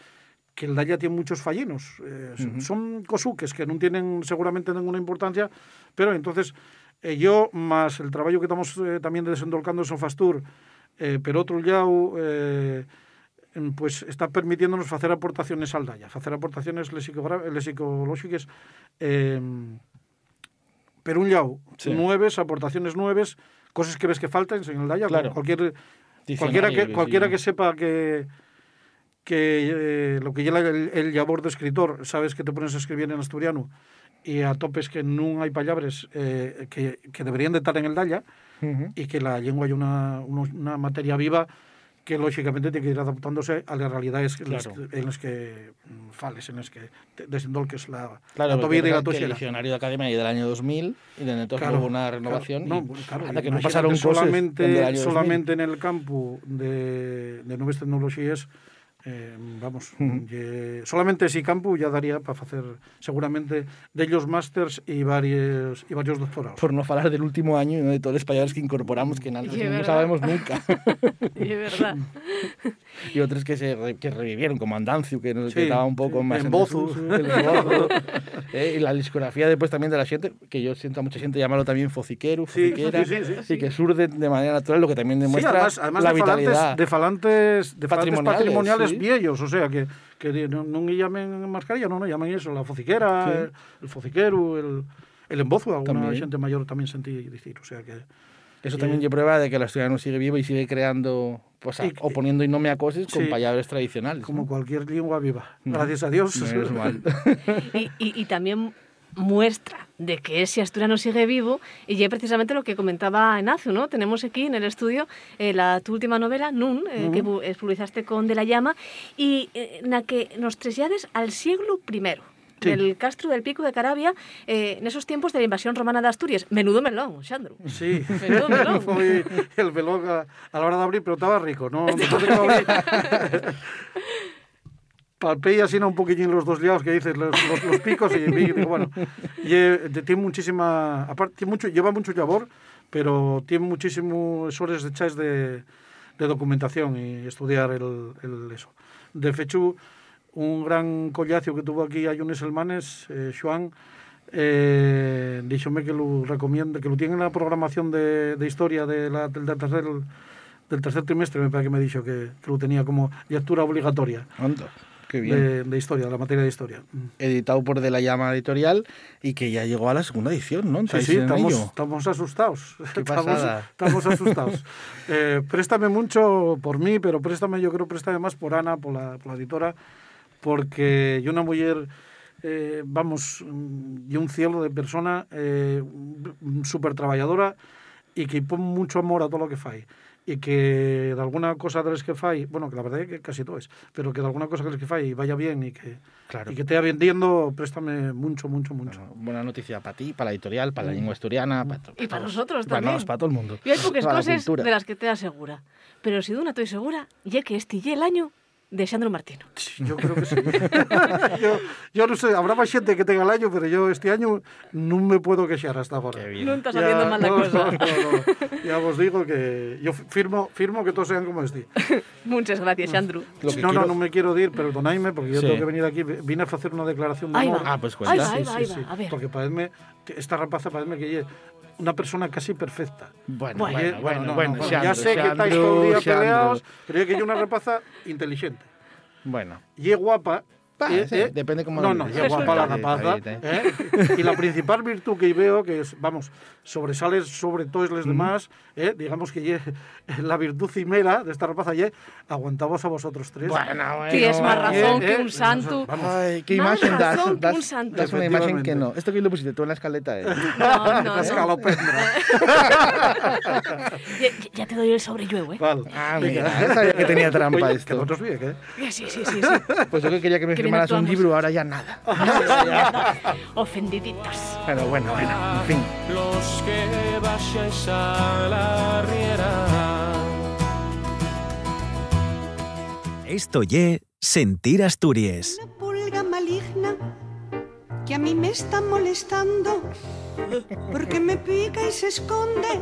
que el Daya tiene muchos fallinos. Eh, son- Ujú. Son cosuques que no tienen seguramente ninguna importancia, pero entonces eh, yo, más el trabajo que estamos eh, también desendolcando en Sofastur, eh, pero otro lado, eh, em, pues está permitiéndonos hacer aportaciones al DAIA, hacer aportaciones lexicológicas, eh, pero un lado, Sí. nueves, aportaciones nueves, cosas que ves que faltan en el DAIA, Claro. cualquier, cualquiera, que, sí. cualquiera que sepa que que eh, lo que lleva el, el labor de escritor, sabes que te pones a escribir en asturiano y a topes que no hay palabras eh, que, que deberían de estar en el Daya Ujú. y que la lengua hay una, una, una materia viva que lógicamente tiene que ir adaptándose a las realidades en, las, Claro. que- en las que mm, fales, en las que desendolques la, Claro, la tovida y la que el diccionario de academia es del año 2000 y desde entonces Claro, hubo una renovación. claro. y No, claro, anda que no pasaron solamente, 2000. solamente en el campo de, de nuevas tecnologías eh, vamos, solamente ese campo ya daría para hacer seguramente de ellos másters y varios y varios doctorados. Por no hablar del último año y de todos los palabras que incorporamos que es no sabemos nunca. Y es verdad. y otros que se re- que revivieron, como Andancio, que, nos Sí, estaba un poco sí, más en en Bozu. Eh, y la discografía después también de la gente, que yo siento a mucha gente llamarlo también fociquero, Sí, fociquera, sí, sí, sí, y que surge de manera natural, lo que también Sí, demuestra además, además la de falantes, vitalidad. de falantes, de falantes Patrimoniales, patrimoniales, sí. viejos, o sea, que, que non lle llamen mascarilla, non, non llamen eso, la fociquera, Sí. el, el fociquero, el, el embozo, alguna También. xente maior tamén sentí dicir, o sea que... Eso y- también es prueba de que el asturiano sigue vivo y sigue creando, pues, Y- o poniendo y no me acoses con Sí. palabras tradicionales. Como ¿no? cualquier lengua viva. Mm. Gracias a Dios. Mal. Y, y- y también muestra de que ese asturiano sigue vivo y es precisamente lo que comentaba Ignacio, ¿no? Tenemos aquí en el estudio eh, la, tu última novela, Nun, eh, que pu- eh, publicaste con De la Llama y eh, en la que nos trasllades al siglo primero Sí. del Castro del Pico de Carabia eh, en esos tiempos de la invasión romana de Asturias. Menudo melón, Xandro. Sí, Menudo melón. foi el velón a, a la hora de abrir, pero estaba rico, ¿no? palpé así un poquillín los dos lados que dices, los, los, los picos, y digo, bueno, y, eh, tiene muchísima, aparte, tiene mucho, lleva mucho labor, pero tiene muchísimos horas de chas de, de documentación y estudiar el, el eso. De fechu, un gran collacio que tuvo aquí a Yunes Elmanes, eh, Xuan, eh, díxome que lo recomiende, que lo tiene en la programación de, de historia de la, del, del tercer, del tercer trimestre, me parece que me dijo que, que lo tenía como lectura obligatoria Anda. De, de historia, de la materia de historia. Editado por De la Llama Editorial y que ya llegó a la segunda edición, ¿no? Sí, ¿Estáis sí, estamos, estamos asustados. Qué estamos, estamos asustados. Eh, préstame mucho por mí, pero préstame, yo creo, préstame más por Ana, por la, por la editora, porque yo una mujer, eh, vamos, mm, y un cielo de persona eh, súper trabajadora y que pone mucho amor a todo lo que fai. Y que de alguna cosa de las que fai, bueno, que la verdad es que casi todo es, pero que de alguna cosa de las que fai vaya bien y que, Claro. y que te vaya vendiendo, préstame mucho, mucho, mucho. Bueno, buena noticia para ti, para la editorial, para la lengua asturiana, para, to- Y para todos. nosotros Para también. nos, para todo el mundo. Y hay pocas Para la cosas de las que te asegura. Pero si de una estoy segura, ya que este y el año de Xandro Martino. Yo creo que sí. yo, yo no sé, habrá más gente que tenga el año, pero yo este año no me puedo queixar hasta ahora. Qué bien. No estás haciendo mal la no, cosa. no, no, no. Ya os digo que yo firmo, firmo que todos sean como este. Muchas gracias. Lo que no, quiero- no, no me quiero dir, perdonadme, porque yo Sí. tengo que venir aquí. Vine a hacer una declaración de Ahí amor. Ah, pues Ahí cuenta. va, ahí va, ahí va. A ver. Porque parece esta rapaza parece que una persona casi perfecta. Bueno, Bueno, bueno, bueno, no, bueno, no, ya Xandro, sé que estáis todo el día peleados, pero es que yo una rapaza inteligente. Bueno, Y es guapa, Eh, sí, eh, depende cómo No, lo no, ya guapa la rapaza. bien, ¿eh? Y la principal virtud que veo, que es, vamos, sobresale sobre todos los demás, ¿eh? digamos que ye- la virtud cimera de esta rapaza, ye, aguantamos a vosotros tres. Bueno, bueno. Tienes más razón Eh, que eh, un santo. vamos. Ay, qué Más imagen das. razón que un santo. das una imagen que no. Esto que lo pusiste tú en la escaleta. Eh. No, no, no. Escalopendra. Ya, ya te doy el sobrelluevo, ¿eh? Vale. Ah, mira, no sabía que tenía trampa Oye, esto. Que vosotros bien, ¿eh? Sí, sí, sí, sí. Pues yo que quería que me Firmaras un libro, ahora ya nada. Ofendiditos. Pero bueno, bueno, en fin. Los que vayáis a la riera. Esto ye Sentir Asturias. pulga maligna que a mí me está molestando porque me pica y se esconde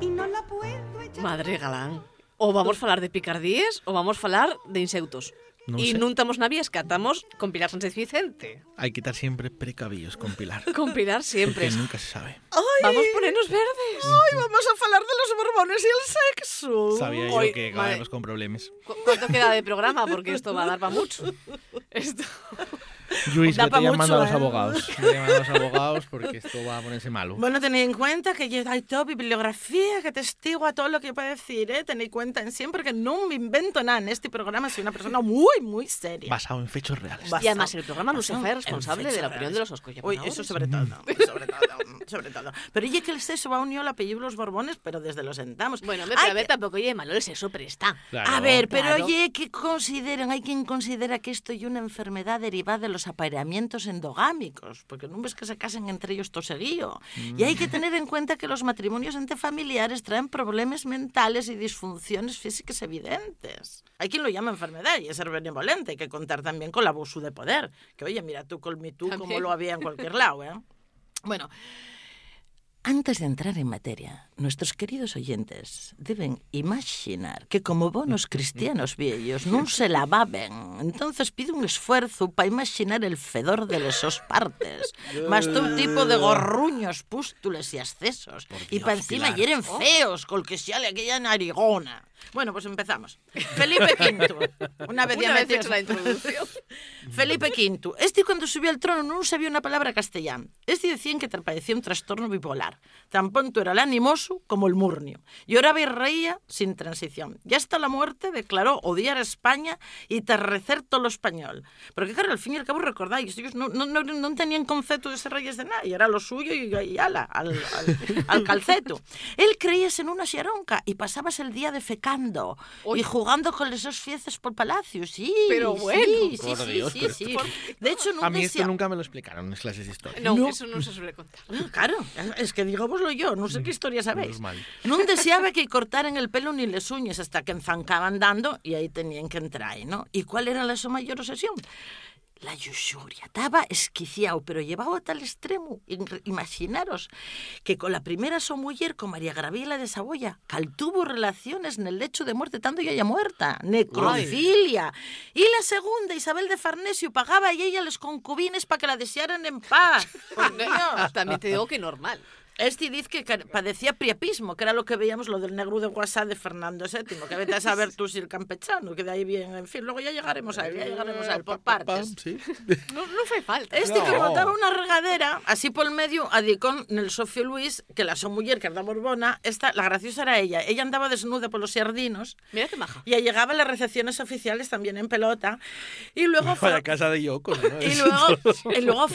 y no la puedo echar. Madre galán. O vamos a falar de picardíes o vamos a falar de inseutos. No y sé. non estamos na atamos con Pilar Sánchez Vicente. Hay que estar siempre precavidos con Pilar. Con Pilar siempre. Porque nunca se sabe. Vamos a ponernos verdes. Ay, vamos a falar de los borbones y el sexo. Sabía yo Hoy, que madre. acabaremos con problemas. ¿Cu- ¿Cuánto queda de programa? Porque esto va a dar para mucho. Esto... Luis, Da vete pa llamando mucho, a los ¿eh? abogados. Vete llamando a los abogados porque esto va a ponerse malo. Bueno, tened en cuenta que yo hay toda bibliografía que testigua todo lo que puedo decir, ¿eh? Tened en cuenta en siempre que no me invento nada en este programa, soy una persona muy, muy seria. Basado en fechos reales. Y además el programa no se Basado hace responsable de la opinión de los Oscoya. Uy, eso sobre todo, sobre todo, sobre todo. Pero oye que el sexo va unido al apellido los Borbones, pero desde los sentamos. Bueno, Ay, pero a ver, tampoco oye malo el sexo, pero está. Claro. A ver, pero Claro. oye, que consideran, hay quien considera que esto es una enfermedad derivada de los apareamientos endogámicos, porque no ves que se casen entre ellos todo seguido. Y hay que tener en cuenta que los matrimonios entre familiares traen problemas mentales y disfunciones físicas evidentes. Hay quien lo llama enfermedad y es ser benevolente, hay que contar también con el abuso de poder. Que oye, mira tú con mi tú como lo había en cualquier lado, ¿eh? Bueno, antes de entrar en materia, nuestros queridos oyentes deben imaginar que como buenos cristianos viejos no se lavaben. Entonces pide un esfuerzo para imaginar el fedor de esos partes. Más todo tipo de gorruños, pústulas y accesos. y para encima Pilar. hieren feos, col que sale aquella narigona. Bueno, pues empezamos. Felipe V. Una vez, ya metidos- hecho la introducción. Felipe V. Este cuando subió al trono no sabía una palabra castellana. Este decían que tra- padecía un trastorno bipolar. Tan pronto era el animoso como el murnio. Lloraba y reía sin transición. Y hasta la muerte declaró odiar a España y terrecer todo lo español. Porque claro, al fin y al cabo recordáis, ellos no, no, no, no tenían concepto de ser reyes de nada, y era lo suyo y, y ala, al, al, al calceto. Él creíase en una xeronca y pasabas el día defecando y jugando con esos fieces por palacio, sí. Pero sí, bueno. Sí, Por sí, Dios, sí, pero sí. De hecho, nunca A mí esto se- nunca me lo explicaron en las clases de historia. No, No. eso no se suele contar. Claro, es que digámoslo yo, no sé qué historia sabéis. Non deseaba que cortaran el pelo ni las uñas hasta que enzancaban dando y ahí tenían que entrar, ¿no? ¿Y cuál era la su mayor obsesión? La luxuria. Estaba esquiciado, pero llevado a tal extremo. In- Imaginaros que con la primera su mujer, con María Graviela de Saboya, cal tuvo relaciones en el lecho de muerte, tanto ya ya muerta. Necrofilia. Y la segunda, Isabel de Farnesio, pagaba a ella los concubines para que la desearan en paz. Por Dios. También te digo que normal. Este dice que padecía priapismo, que era lo que veíamos, lo del negro de WhatsApp de Fernando VII, que vete a saber tú si el campechano, que de ahí bien, en fin, luego ya llegaremos a él, ya llegaremos a él por partes. Sí. No, no fue falta. Este que No. botaba una regadera, así por el medio, adicón en el Sofio Luis, que la su mujer, que era Borbona, esta, la graciosa era ella. Ella andaba desnuda por los sardinos Mira qué maja. y llegaba a las recepciones oficiales también en pelota. Y luego... Para casa de Yoko. ¿no? Y luego, y luego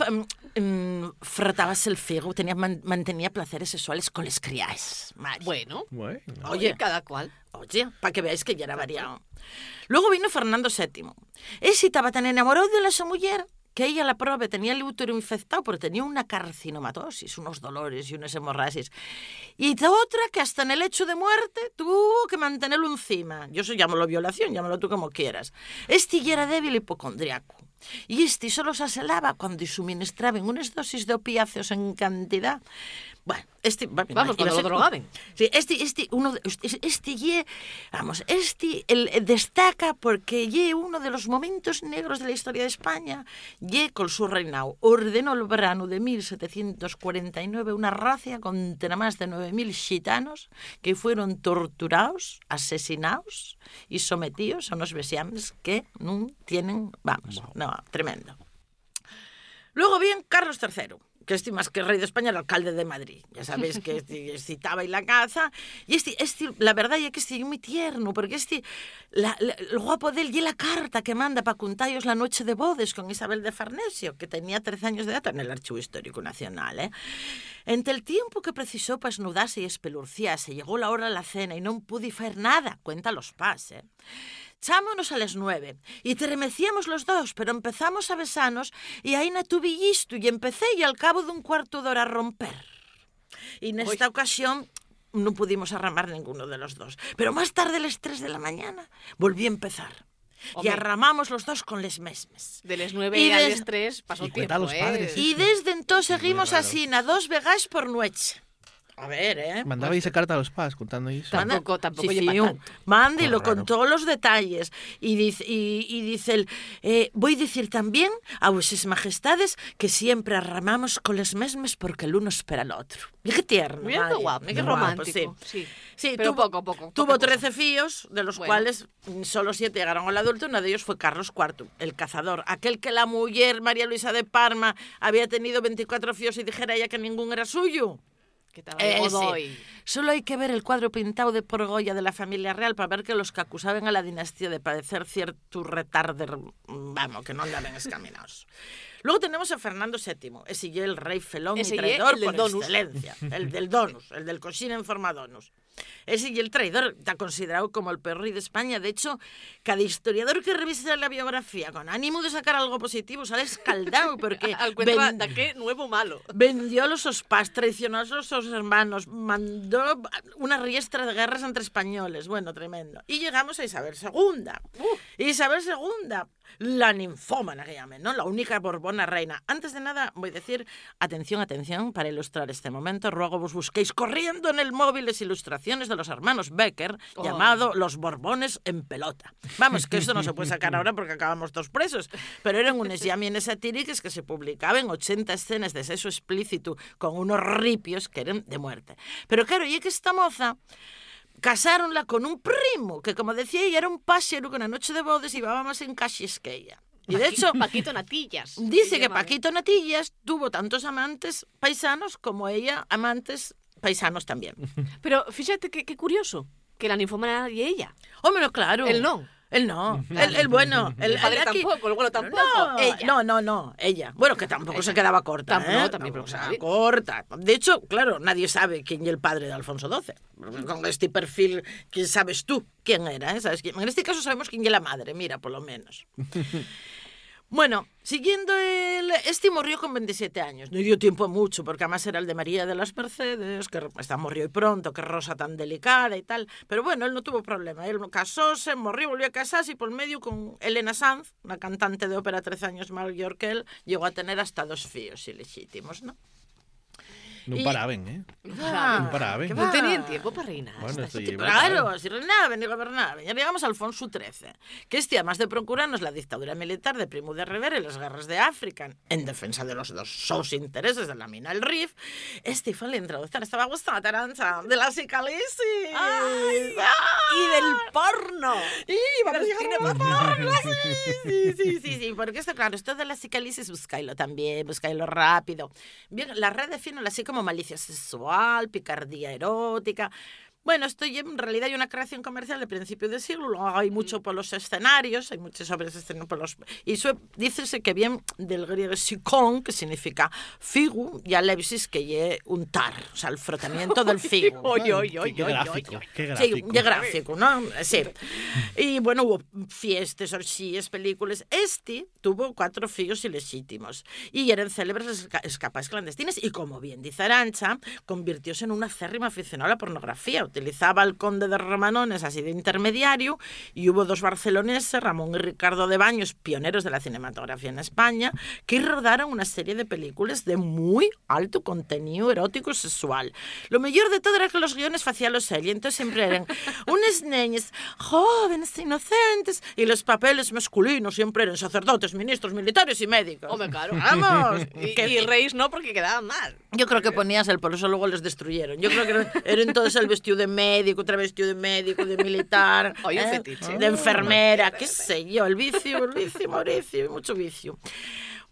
mm, mm, frotabas el figo, tenía, man- mantenía placeres sexuales con les criáis. Bueno, Bueno. Oye, cada cual. Oye, para que veáis que ya era variado. Luego vino Fernando VII. Ese estaba tan enamorado de la su mujer que ella la prove tenía el útero infectado porque tenía una carcinomatosis, unos dolores y unas hemorragias. Y otra que hasta en el hecho de muerte tuvo que mantenerlo encima. Yo eso llámalo violación, llámalo tú como quieras. Este ya era débil hipocondriaco. Y este solo se aselaba cuando suministraban unas dosis de opiáceos en cantidad. Bueno, este... va- Vamos, cuando lo drogaban. Sí, este, este, uno, de- este, este ye, vamos, este el, el destaca porque ye uno de los momentos negros de la historia de España. Ye con su reinado ordenó el verano de 1749 una racia contra más de 9.000 gitanos que fueron torturados, asesinados y sometidos a unos vexiames que no tienen, vamos, no, no, tremendo. Luego bien, Carlos III, que este más que rey de España era alcalde de Madrid. Ya sabéis que este excitaba y la caza. Y este, este, la verdad es que este es muy tierno, porque este, la, la- el guapo de él y la carta que manda para contaros la noche de bodes con Isabel de Farnesio, que tenía 13 años de edad en el Archivo Histórico Nacional. ¿eh? Entre el tiempo que precisó para esnudarse y espelurciarse, llegó la hora de la cena y no pude hacer nada, cuenta los pas, ¿eh? Chámonos a las nueve y tremecíamos los dos, pero empezamos a besarnos y ahí na tuve isto y empecé y al cabo de un cuarto de hora a romper. Y en esta ocasión no pudimos arramar ninguno de los dos. Pero más tarde, a las tres de la mañana, volví a empezar. Y arramamos los dos con les mesmes. De les 9 Y a des- les 3 pasó a tiempo, los padres, ¿eh? Y desde entonces seguimos así, na dos vegas por noche. A ver, ¿eh? Mandabais esa carta a los pas contando eso. Tampoco- tampoco sí, lleva sí, tanto. Mándelo con todos los detalles. Y dice, y, y dice él, eh, voy a decir también a vuestras majestades que siempre arramamos con los mesmes porque el uno espera al otro. Mira qué tierno. Mira qué guapo, qué romántico. sí. Sí. Sí, Pero tuvo, poco, poco, Tuvo poca cosa. 13 fíos, de los Bueno. cuales solo siete llegaron al adulto. Uno de ellos fue Carlos IV, el cazador. Aquel que la mujer, María Luisa de Parma, había tenido 24 fíos y dijera ella que ninguno era suyo. Que estaba de Ese. Godoy. Solo hay que ver el cuadro pintado de por Goya de la familia real para ver que los que acusaban a la dinastía de padecer cierto retarder, vamos, que no andaban escaminados. Luego tenemos a Fernando VII, ese el rey felón Ese y traidor el por donus. excelencia, el del donus, el del cocina en forma donus. Ese y el traidor está considerado como el peor rey de España. De hecho, cada historiador que revise la biografía con ánimo de sacar algo positivo sale escaldado porque Al cuento ven- de qué nuevo malo. Vendió a los sospas, traicionó a sus hermanos, mandó una riestra de guerras entre españoles. Bueno, tremendo. Y llegamos a Isabel II. Isabel II, la ninfómana que llamen, ¿no? La única borbona reina. Antes de nada, voy a decir, atención, atención, para ilustrar este momento, ruego vos busquéis corriendo en el móvil las ilustraciones de los hermanos Becker, Oh. llamado Los Borbones en pelota. Vamos, que esto no se puede sacar ahora porque acabamos todos presos, pero eran unes llamines satíricas que se publicaban 80 escenas de sexo explícito con unos ripios que eran de muerte. Pero claro, y es que esta moza casáronla con un primo, que como decía ella era un pasero que una noche de bodas iba más en caches que ella. Y de hecho, Paquito Natillas. dice que. Paquito Natillas tuvo tantos amantes paisanos como ella amantes paisanos también. Pero fíjate qué curioso, que la ninfomana y ella. Hombre, claro. Él no. Él no. El, el bueno. El, El padre el aquí- tampoco, el bueno tampoco. No, ella. no, no, no, ella. Bueno, que tampoco se quedaba corta. Tam- ¿eh? no, también, o sea, corta. De hecho, claro, nadie sabe quién es el padre de Alfonso XII. Con este perfil, ¿quién sabes tú quién era? eh? ¿Sabes quién? En este caso sabemos quién es la madre, mira, por lo menos. Bueno, siguiendo el... Este murió con 27 años. No dio tiempo a mucho, porque además era el de María de las Mercedes, que esta murió y pronto, que rosa tan delicada y tal. Pero bueno, él no tuvo problema. Él casóse, murió, volvió a casarse y por medio con Elena Sanz, una cantante de ópera 13 años mayor que él, llegó a tener hasta dos fíos ilegítimos, ¿no? No Y- paraban, ¿eh? Ah, No paraban. ¿qué No va? tenían tiempo para reinar. Bueno, esta gente. Claro, si reinaban y gobernaban. Ya llegamos a Alfonso XIII, que este, además de procurarnos la dictadura militar de Primo de Rivera y las guerras de África, en defensa de los dos sus intereses de la mina del Rif, este fue el introductor, estaba gustando taranza, de la psicalysis. ¡Ay! Y del porno. Y vamos a llegar cine a la porno. sí, sí, sí, sí, sí, porque esto, claro, esto de la psicalysis, buscáislo también, buscáislo rápido. Bien, la red define así como malicia sexual, picardía erótica. Bueno, esto en realidad hay una creación comercial de principio de siglo, luego hay mucho por los escenarios, hay muchas obras de escena por los... Y eso dícese que bien del griego psicón, que significa figu, y alepsis, que ye untar, o sea, el frotamiento del figu. Oy, oy, oy, Qué, qué oy, gráfico, oy. qué Sí, gráfico. gráfico, ¿no? Sí. Y bueno, hubo fiestas, orgías, películas. Este tuvo cuatro fíos ilegítimos y eran célebres las esca- escapas clandestinas. Y como bien dice Arancha, convirtióse en una acérrima aficionada a la pornografía. Utilizaba al conde de Romanones así de intermediario y hubo dos barceloneses, Ramón y Ricardo de Baños, pioneros de la cinematografía en España, que rodaron una serie de películas de muy alto contenido erótico y sexual. Lo mejor de todo era que los guiones hacían los él, y entonces siempre eran unas niñas jóvenes, inocentes, y los papeles masculinos siempre eran sacerdotes, ministros, militares y médicos. Hombre, claro. ¡Vamos! Y, Que- y reis no, porque quedaban mal. yo creo que ponías el, por eso luego les destruyeron. Yo creo que eran- eran todos el vestido de médico, otra vestido de médico, de militar, Oye, ¿eh? fetiche. de enfermera, qué sé yo, el vicio, el vicio, Mauricio, mucho vicio.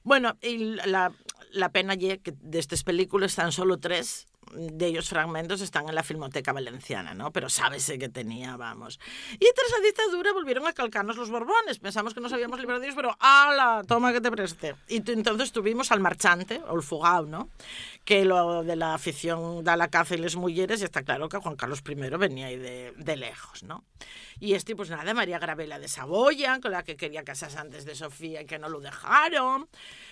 Bueno, y la, la pena ye que de estas películas tan solo tres de ellos fragmentos están en la Filmoteca Valenciana, ¿no? Pero sábese que tenía, vamos. Y tras la dictadura volvieron a calcarnos los Borbones. Pensamos que nos habíamos librado de ellos, pero ¡ala! Toma que te preste. Y entonces tuvimos al marchante, o el fugao, ¿no? Que lo de la afición da la caza y les mujeres, y está claro que Juan Carlos I venía ahí de, de lejos, ¿no? Y este, pues nada, María Gravela de Saboya, con la que quería casarse antes de Sofía y que no lo dejaron.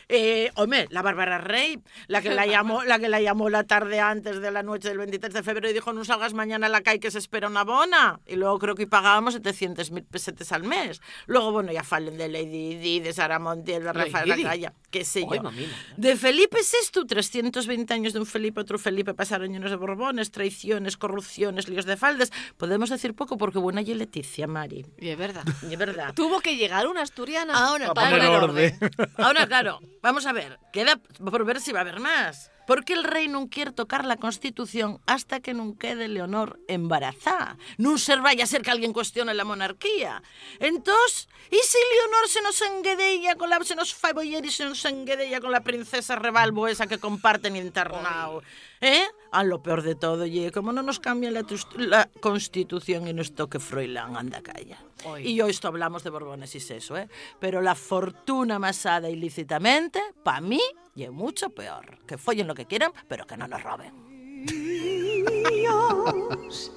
Eh, hombre, la Bárbara Rey, la que la llamó, la que la llamó la tarde antes de la noche del 23 de febrero y dijo no salgas mañana a la calle que se espera una bona. Y luego creo que pagábamos 700.000 pesetes al mes. Luego, bueno, ya falen de Lady Di, de Sara Montiel, de Rafael. Lacaya, qué sé yo. mamina. De Felipe VI, 320 años de un Felipe, otro Felipe, pasaron llenos de borbones, traiciones, corrupciones, líos de faldas. Podemos decir poco porque buena y Leticia, Mari. Y es verdad. Y es verdad. Tuvo que llegar una asturiana Ahora, para poner poner orden. Ahora, claro, vamos a ver. Queda por ver si va a haber más. ¿Por qué el rey non quiere tocar la Constitución hasta que non quede Leonor embarazada? Non ser vaya a ser que alguien cuestione la monarquía. Entonces, ¿y si Leonor se nos enguedella con la... se nos fai boller y se nos enguedella con la princesa Rebalbo esa que comparten internado? ¿Eh? A lo peor de todo, ye, como no nos cambian la, la Constitución y nos toque Froilán, anda calla. Y yo esto hablamos de Borbones y eso, ¿eh? Pero la fortuna amasada ilícitamente, para mí, y mucho peor. Que follen lo que quieran, pero que no nos roben. Dios.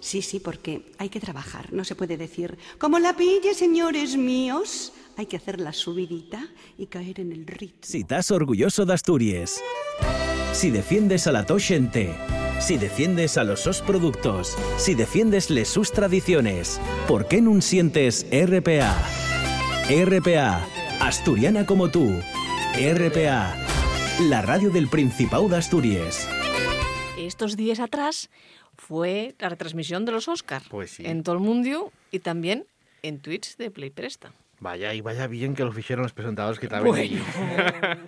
Sí, sí, porque hay que trabajar, no se puede decir, como la pille, señores míos, hay que hacer la subidita y caer en el ritmo. Si estás orgulloso de Asturias. Si defiendes a la to xente. Si defiendes a los sos productos. Si defiendes les sus tradiciones. ¿Por qué no sientes RPA? RPA. Asturiana como tú. RPA. La radio del Principado de Asturias. Estos días atrás fue la retransmisión de los Oscars. Pues sí. En todo el mundo y también en Twitch de Play Presta. Vaya, y vaya bien que lo hicieron los presentadores que estaban allí.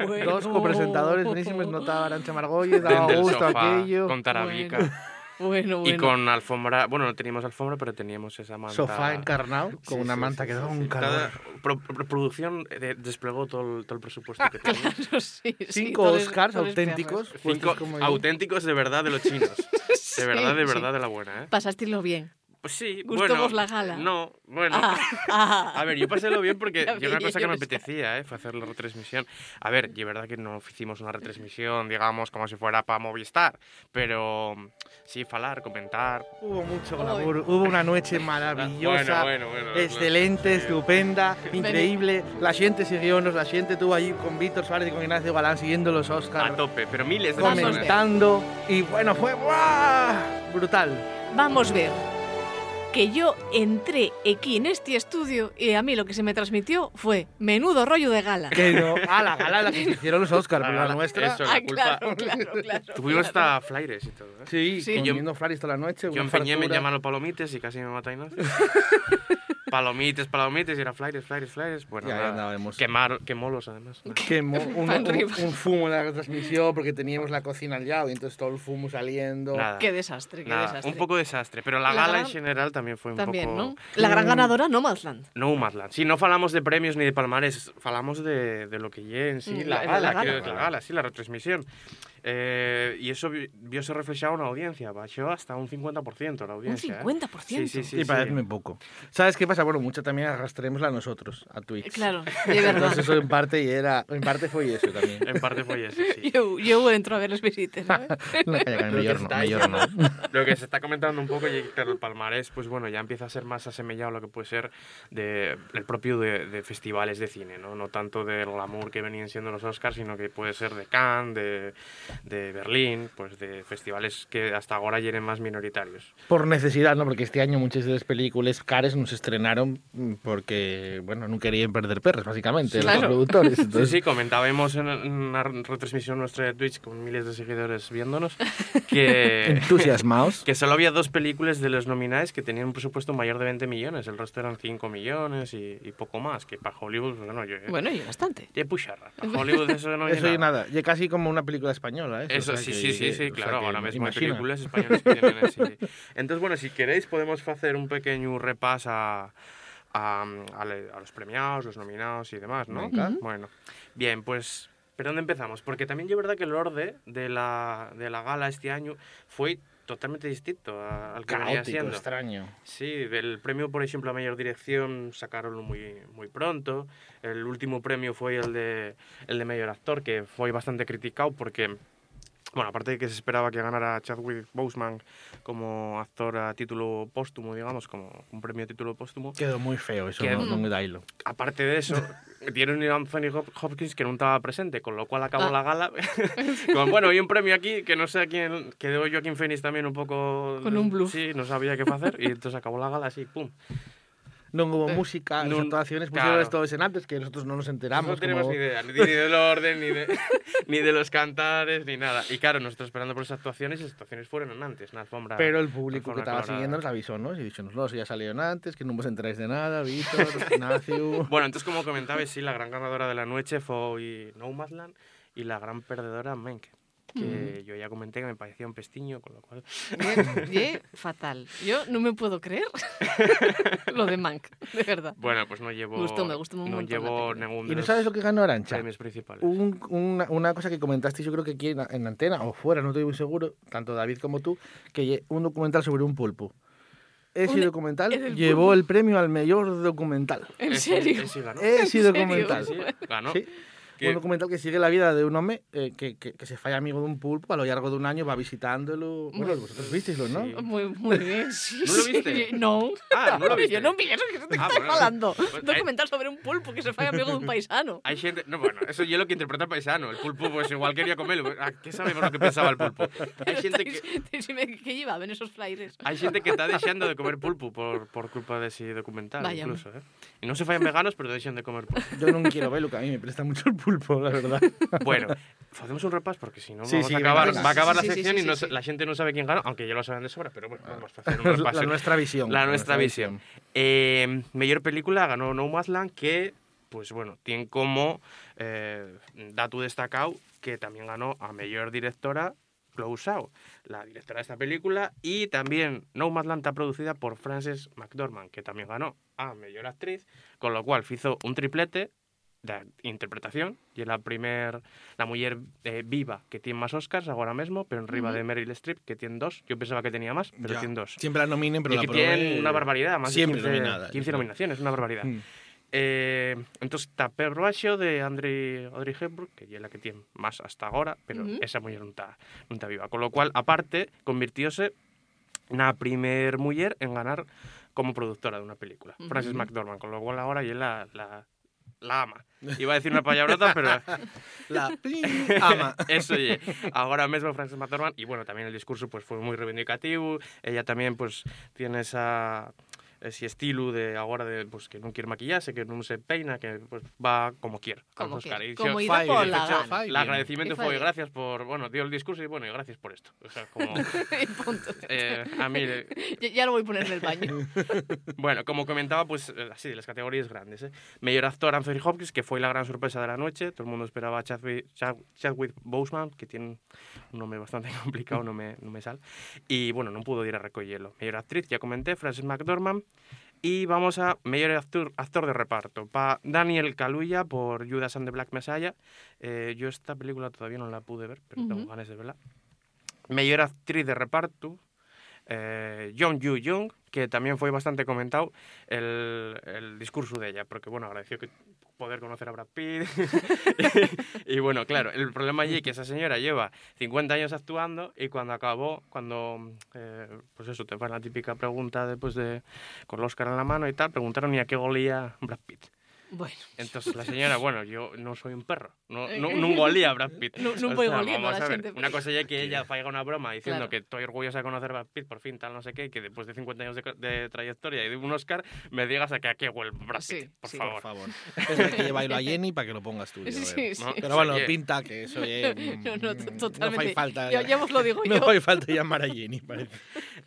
bueno. Dos copresentadores buenísimos, notaba Arancha Margolles, daba gusto sofá, aquello. con Tarabica. Bueno, bueno. Y con alfombra, bueno, no teníamos alfombra, pero teníamos esa manta. Sofá encarnado con una manta que daba un calor. Pro- pro- producción eh, desplegó todo el, todo el presupuesto que tenía. Cinco Oscars auténticos. Cinco como ahí. auténticos de verdad de los chinos. De verdad, de sí. verdad de la buena, ¿eh? Pasástelo bien. Pues sí, Gustó bueno. vos la gala. No, bueno. Ah, ah. A ver, yo pasé lo bien porque yo una cosa que me apetecía, ¿eh? Fue hacer la retransmisión. A ver, y es verdad que no hicimos una retransmisión, digamos, como si fuera para Movistar, pero sí, falar, comentar. Hubo mucho glamour, hubo una noche maravillosa, Bueno, bueno, bueno, excelente, bueno. estupenda, increíble. La gente siguiónos, la gente estuvo allí con Víctor Suárez y con Ignacio Galán siguiendo los Oscars. A tope, pero miles de personas. comentando y bueno, fue ¡buah! brutal. Vamos a ver. Que yo entré aquí en este estudio y a mí lo que se me transmitió fue menudo rollo de gala. Que no, a la gala la que se hicieron los Oscars, pero la gala, nuestra. eso, la Ah, culpa- claro, claro, claro. Tuvimos hasta flyers y todo. ¿eh? Sí, Sí. comiendo flaris toda la noche. Yo una empeñé, me fartura. llamaron palomites y casi me Ignacio. palomites, palomites, y era flyers, flyers, flyers. Bueno, Y ahí nada, andábamos. quemar, quemolos además. Quemó un, un- un fumo en la retransmisión porque teníamos la cocina al lado y entonces todo el fumo saliendo. Nada. Qué desastre, qué Nada, desastre. un poco desastre, pero la, La gala gran- en general también fue un También, poco... ¿no? La gran ganadora, Nomadland. No Nomadland. Sí, no falamos de premios ni de palmares, falamos de, de lo que lle en sí, Mm, la, la- gala, la gala. que- la gala, sí, la retransmisión. Eh, y eso vi- viose reflejado en la audiencia, bajó hasta un 50% la audiencia. ¿eh? 50%. Sí, sí, sí. y parece sí. muy poco. ¿Sabes qué pasa? Bueno, mucho también arrastremosla a nosotros, a Twitch. Claro, de verdad. Entonces eso en parte, y era, en parte fue eso también. En parte fue eso, sí. Yo, yo entro a ver los visites. ¿no? No, calla, calla, Lo que, mayor no, mayor no. lo que se está comentando un poco y claro, el palmarés, pues bueno, ya empieza a ser más asemejado a lo que puede ser de, el propio de, de festivales de cine, ¿no? No tanto del glamour que venían siendo los Oscars, sino que puede ser de Cannes, de, de Berlín, pues de festivales que hasta ahora llenen más minoritarios. Por necesidad, ¿no? Porque este año muchas de las películas cares no se estrenaron porque, bueno, no querían perder perros, básicamente, Claro. los productores. Sí, Entonces, sí, comentábamos en una retransmisión nuestra de Twitch con miles de seguidores viéndonos que, Entusiasmaos. que solo había dos películas de los nominados que tenían un presupuesto mayor de 20 millones, el resto eran 5 millones y, y poco más, que para Hollywood, bueno, yo... Bueno, y bastante. Y pucharra, para Hollywood eso no Eso y nada. nada, y casi como una película española. Española, ¿eh? Eso O sea sí, que- sí, sí, sí, claro, ahora mismo hay imagina. películas españolas que tienen ese... Entonces, bueno, si queréis podemos hacer un pequeño repaso a, a, a le- a los premiados, los nominados y demás, ¿no? Venga. Bueno, bien, pues, ¿pero dónde empezamos? Porque también es verdad que el orden de la, de la gala este año fue totalmente distinto al que venía Caótico, siendo. extraño. Sí, el premio, por ejemplo, a mayor dirección sacaronlo muy, muy pronto. El último premio fue el de, el de mayor actor, que fue bastante criticado porque, bueno, aparte de que se esperaba que ganara Chadwick Boseman como actor a título póstumo, digamos, como un premio a título póstumo. Quedó muy feo, eso Quedó- no, non me dá hilo. Aparte de eso, dieron a Anthony Hop- Hopkins que no estaba presente, con lo cual acabó Ah. la gala. con, bueno, hay un premio aquí que no sé a quién, que dio Joaquín Phoenix también un poco. Con un bluff. Sí, no sabía qué hacer y entonces acabó la gala así, pum. Non hubo Eh, música, as non- actuaciones claro. pusieron todos en antes que nosotros no nos enteramos. no tenemos como- ni idea, ni, ni del orden, ni de, ni de los cantares, ni nada. Y claro, nosotros esperando por esas actuaciones, esas actuaciones fueron en antes, una alfombra. Pero el público que estaba colorada. siguiendo nos avisó, ¿no? Y dicho, no, eso ya salieron antes, que no vos enteráis de nada, Víctor, Ignacio... Bueno, entonces como comentaba, sí, la gran ganadora de la noche fue Nomadland y la gran perdedora Menk, que yo ya comenté que me parecía un pestiño, con lo cual... Ye, fatal. Yo no me puedo creer lo de Mank, de verdad. Bueno, pues no llevo... Me gustó, me gustó un no llevo ningún ¿Y no sabes lo que ganó Arancha? premios principales. Un- una, una cosa que comentaste, yo creo que aquí en, en antena o fuera, no estoy muy seguro, tanto David como tú, que un documental sobre un pulpo. Ese Un- documental llevó pulpo. el premio al mejor documental. ¿En Ese- serio? ese ganó. Ese ¿En documental. serio? Sí, ganó. Sí. Que- Un documental que sigue la vida de un hombre eh, que, que, que se falla amigo de un pulpo, a lo largo de un año va visitándolo. Bueno, vosotros visteislo, ¿no? Sí. Muy, muy bien, sí. ¿No lo sí. viste? No. Ah, ¿no lo viste? Yo no vi eso que te Ah, está bueno. hablando. Pues, Un documental sobre un pulpo que se falla amigo de un paisano. Hay gente... No, bueno, eso yo lo que interpreta el paisano. El pulpo, pues igual quería comerlo. ¿A ¿Qué sabemos lo que pensaba el pulpo? Hay gente que... Decime, ¿Qué llevaban esos flyers? Hay gente que está deseando de comer pulpo por, por culpa de ese documental, Vaya, incluso, ¿eh? Y no se fallan veganos, pero desean de comer pulpo. Yo no quiero verlo, que a mí me presta mucho el pulpo, la verdad. Bueno, hacemos un repaso porque si no Sí, vamos sí, a acabar, venga. va a acabar la sí, sección sí, y no la gente no sabe quién gana, aunque ya lo saben de sobra, pero bueno, vamos a hacer un La, repaso. nuestra visión. La nuestra visión. Eh, mejor película ganó Nomadland, que, pues bueno, tiene como eh, dato destacado que también ganó a mejor directora Chloe Zhao, la directora de esta película, y también Nomadland está producida por Frances McDormand, que también ganó a mejor actriz, con lo cual hizo un triplete interpretación y es la primer la mujer eh, viva que tiene más Oscars ahora mismo pero en riba Ujú. de Meryl Streep que tiene dos yo pensaba que tenía más pero Ya. tiene dos Siempre la nominen, pero y la que tienen una barbaridad, más Siempre de 15, nominada. 15 nominaciones, una barbaridad. Mm. Eh, entonces está Perro de Andrei, Audrey Hepburn, que es la que tiene más hasta ahora, pero Ujú. esa mujer no está, no está viva. Con lo cual, aparte, convirtióse na primer mujer en ganar como productora de una película, Ujú. Frances McDormand, con lo cual ahora ella es la, la, la ama. Iba a decir una palabrota, pero La ama. eso oye, ahora mismo Frances McDormand y bueno, también el discurso pues fue muy reivindicativo, ella también pues tiene esa ese estilo de ahora de pues que no quiere maquillarse, que no se peina, que pues va como quiere. a Como quiere, Y como y por la gana. El agradecimiento fue gracias por, bueno, dio el discurso y bueno, y gracias por esto. O sea, como Y punto. eh, a mí Ya, ya lo voy a poner en el baño. bueno, como comentaba, pues eh, así, de las categorías grandes. ¿eh? Mejor actor Anthony Hopkins, que fue la gran sorpresa de la noche. Todo el mundo esperaba a Chadwick, Chad- Chadwick Boseman, que tiene un nombre bastante complicado, no me, no me sale. Y bueno, no pudo ir a recogerlo. Mejor actriz, ya comenté, Frances McDormand. Y vamos a mejor actor, actor de reparto. Pa Daniel Kaluuya por Judas and the Black Messiah. Eh, yo esta película todavía no la pude ver, pero tengo Ujú. ganas de verla. Mejor actriz de reparto, eh, Jung Yoo Jung, que también fue bastante comentado el, el discurso de ella, porque bueno, agradeció que poder conocer a Brad Pitt. y, bueno, claro, el problema allí es que esa señora lleva 50 años actuando y cuando acabó, cuando, eh, pues eso, te fue la típica pregunta después de, con el Oscar en la mano y tal, preguntaron ni a qué golía Brad Pitt. Bueno. Entonces la señora, bueno, yo no soy un perro, no, no, no golía a Brad Pitt. No- no voy sea, goliendo a vamos la a ver, gente. Una cosa ya que ella faiga una broma diciendo Claro. que estoy orgullosa de conocer a Brad Pitt, por fin, tal, no sé qué, y que después de 50 años de, de trayectoria y de un Oscar, me digas a que a qué huele Brad Pitt, por Sí, favor. por favor. Es que lleváislo a Jenny para que lo pongas tú. Sí, sí. ¿no? Sí, Pero bueno, pinta que eso es... No, no, mm, to- No totalmente. fai falta... Ya- ya os lo digo no yo. fai falta llamar a Jenny, parece.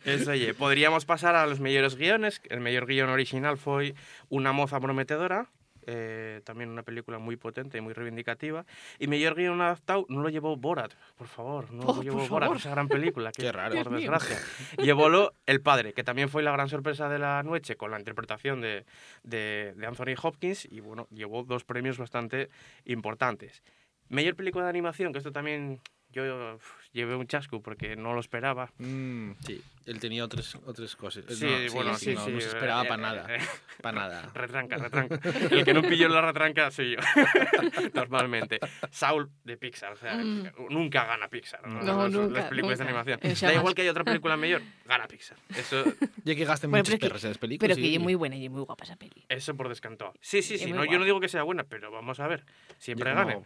Eso, oye, podríamos pasar a los mejores guiones. El mejor guion original fue Una moza prometedora, eh, también una película muy potente y muy reivindicativa. Y mejor guion adaptado no lo llevó Borat, por favor, no Oh, lo llevó por Borat, favor. esa gran película, que Qué raro. por desgracia. Llevólo El Padre, que también fue la gran sorpresa de la noche con la interpretación de, de, de Anthony Hopkins y bueno, llevó dos premios bastante importantes. Mejor película de animación, que esto también yo uf, llevé un chasco porque no lo esperaba. Mm, sí, él tenía otras, otras cosas. Sí, No, bueno, sí, no, sí. no se esperaba eh, para nada. eh, Para nada. Retranca, retranca. El que no pilló la retranca soy yo, normalmente. Saul de Pixar, o sea, Mm. nunca gana Pixar. ¿no? No, Las- nunca, Las películas de nunca. animación. En Da igual que haya otra película mejor, gana Pixar. Eso, Ya que gasten Bueno, que- perras en las películas. Pero que sí. es muy buena y muy guapa esa peli. eso por descantado. Sí, sí, sí. No, yo no digo que sea buena, pero vamos a ver. Siempre gane. no.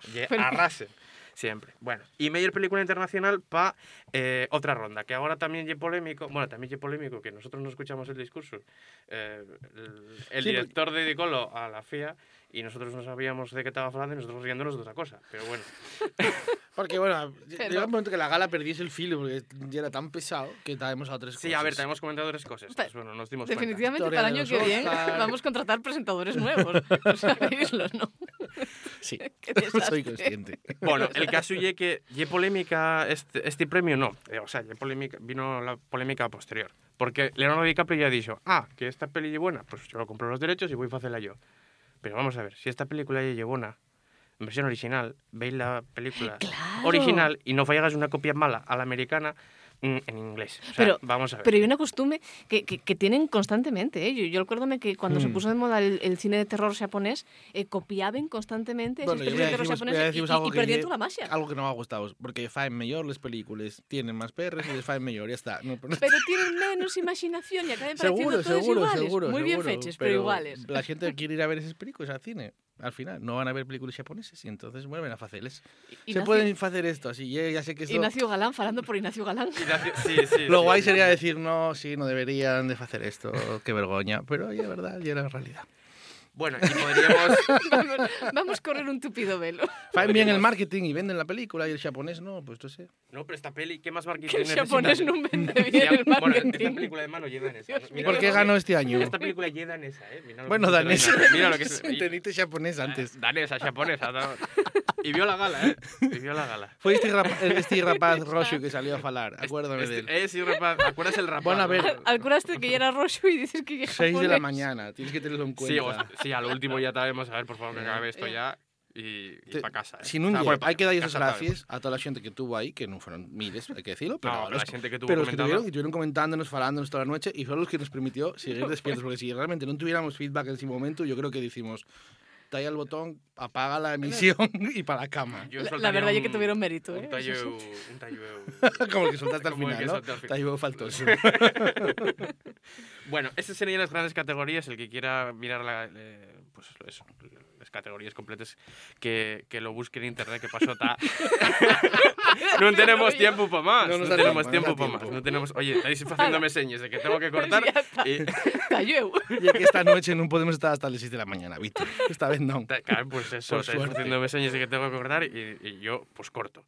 Pero-. Siempre. Bueno, y mejor película internacional para otra ronda, que ahora también es polémico. Bueno, también es polémico que nosotros no escuchamos el discurso. Eh, el el Sí, director dedicólo a la FIA y nosotros no sabíamos de qué estaba hablando y nosotros riéndonos de otra cosa. Pero bueno, Porque, bueno, Pero- llega un momento que la gala perdiese el filo porque ya era tan pesado que traemos a otras sí, cosas. a ver, tenemos comentado tres cosas. Pues bueno, nos dimos Definitivamente Historia para el año que viene vamos a contratar presentadores nuevos. O sea, veislo, ¿no? Sí, soy consciente. cuenta. Bueno, el caso es que ¿ye polémica este, este premio? No. Eh, O sea, ye polémica, vino la polémica posterior. Porque Leonardo DiCaprio ya ha dicho, ah, que esta peli es buena, pues yo lo compro los derechos y voy a hacerla yo. Pero vamos a ver, si esta película es buena, en versión original, veis la película Claro. original y no fallas una copia mala a la americana en inglés. O sea, Pero- vamos a ver. Pero hay una costumbre que, que, que tienen constantemente. ¿eh? Yo, yo recuérdome que cuando se Mm. puso de moda el, el cine de terror japonés, eh, copiaban constantemente Bueno, esas películas de terror voy a y, y- algo y que perdían toda la magia. Algo que no me ha gustado, porque faen mejor las películas, tienen más perras y les faen mejor, ya está. No, pero- Pero tienen menos imaginación y acaban pareciendo seguro, todos seguro, iguales. seguro. Muy bien fechos, pero, iguales. La gente quiere ir a ver esas películas al cine. Al final, no van a ver películas japonesas y entonces vuelven a hacerles. Se pueden hacer esto así. Ya, ya sé que esto... Ignacio Galán, falando por Ignacio Galán. Ignacio- sí, sí, Lo sí, guay sí. sería decir, no, sí, no deberían de hacer esto, qué vergüenza. Pero ya, verdad, ya era realidad. Bueno, y podríamos... vamos, vamos a correr un tupido velo. Faen bien el marketing y venden la película y el japonés no, pues no sé. No, pero esta peli, ¿qué más marketing el necesita? japonés no vende Sí, bien el Bueno, esta marketing. película de mano lleva en esa. Mira ¿Por lo qué que- ganó este año? Esta película es danesa, ¿eh? Mira lo que Bueno, se danesa. Mira lo que se... Entendiste japonés antes. Danesa, japonesa. no. Y vio la gala, ¿eh? Y vio la gala. Fue este, rapa- este rapaz roxo que salió a falar, acuérdame de él. Eh, sí, rapaz. ¿Acuerdas el rapaz? Bueno, a ver. Al curaste que ya era rojo y dices que ya 6 de la japonés. mañana, tienes que tenerlo en Sí, cuenta. o- sí, a lo último ya sabemos. A ver, por favor, que acabe esto Eh. ya. Y, y para casa. ¿eh? Si non O sea, hai que darlle as casa está bien. gracias a toda a xente que tuvo aí, que non foron miles, hai que decirlo, pero, No, pero los- la xente que tuvo pero los que tuvieron, y tuvieron comentándonos, falándonos toda la noche, y fueron los que nos permitió seguir despiertos, porque si realmente non tuviéramos feedback en ese momento, yo creo que decimos, talla el botón, apaga la emisión y para la cama. Yo La- la verdad es un- que tuvieron mérito, Un ¿eh? tallo, Eso sí. un tallo Como el que soltaste al final, ¿no? al final. Tallo faltoso. bueno, esas serían las grandes categorías. El que quiera mirar la, eh, pues eso, las categorías completas, que, que lo busque en internet, que pasó ta. no tenemos tiempo para más. No No, da tenemos tiempo, no para más. No tenemos, oye, estáis haciéndome señas de que tengo que cortar. Y, Cayó. Y que esta noche non podemos estar hasta las 6 de la mañana, Víctor. Esta vez ta- claro, pues eso, estáis haciéndome señas de que tengo que cortar y, y yo, pues corto.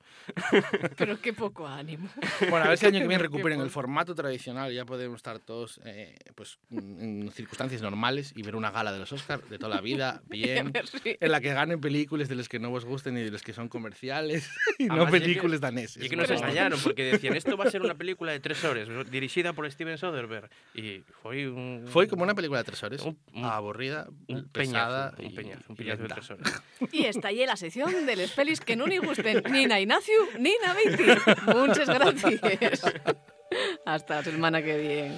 Pero qué poco ánimo. Bueno, a ver si el año que viene recuperen el formato tradicional y ya podemos estar todos eh, pues, en circunstancias normales y ver una gala de los Oscars de toda la vida, bien, si- en la que ganen películas de las que no os gusten y de las que son comerciales y no Además, películas y que- daneses. Y que nos engañaron, porque decían, esto va a ser una película de tres horas, dirigida por Steven Soderbergh. Y fue un... Fue como una película de tres horas, Un- un- aburrida, un pesada peñazo, un y- peñazo, un peñazo de tres horas. Y está ahí la sección de les pelis que no ni gusten ni na Ignacio ni na. Muchas gracias. Hasta la semana que viene.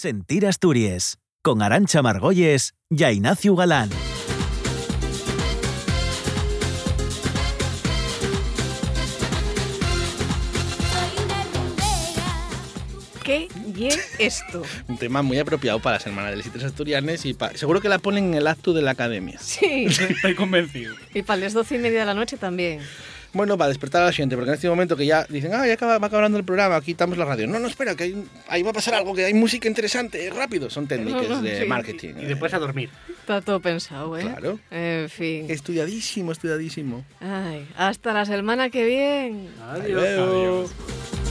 Sentir Asturias, con Arancha Margolles y Ignacio Galán. ¿Qué y esto? Un tema muy apropiado para la Semana de las Letras Asturianes y pa- seguro que la ponen en el acto de la academia. Sí. Estoy convencido. Y para las doce y media de la noche también. Bueno, para despertar a la gente, porque en este momento que ya dicen, ah, ya acaba, va acabando el programa, quitamos la radio. No, no, espera, que hay- ahí va a pasar algo, que hay música interesante, rápido. Son técnicas de Sí. marketing. Y después a dormir. Está todo pensado, ¿eh? Claro. En fin. Estudiadísimo, estudiadísimo. Ay, hasta la semana que viene. Adiós. Adiós.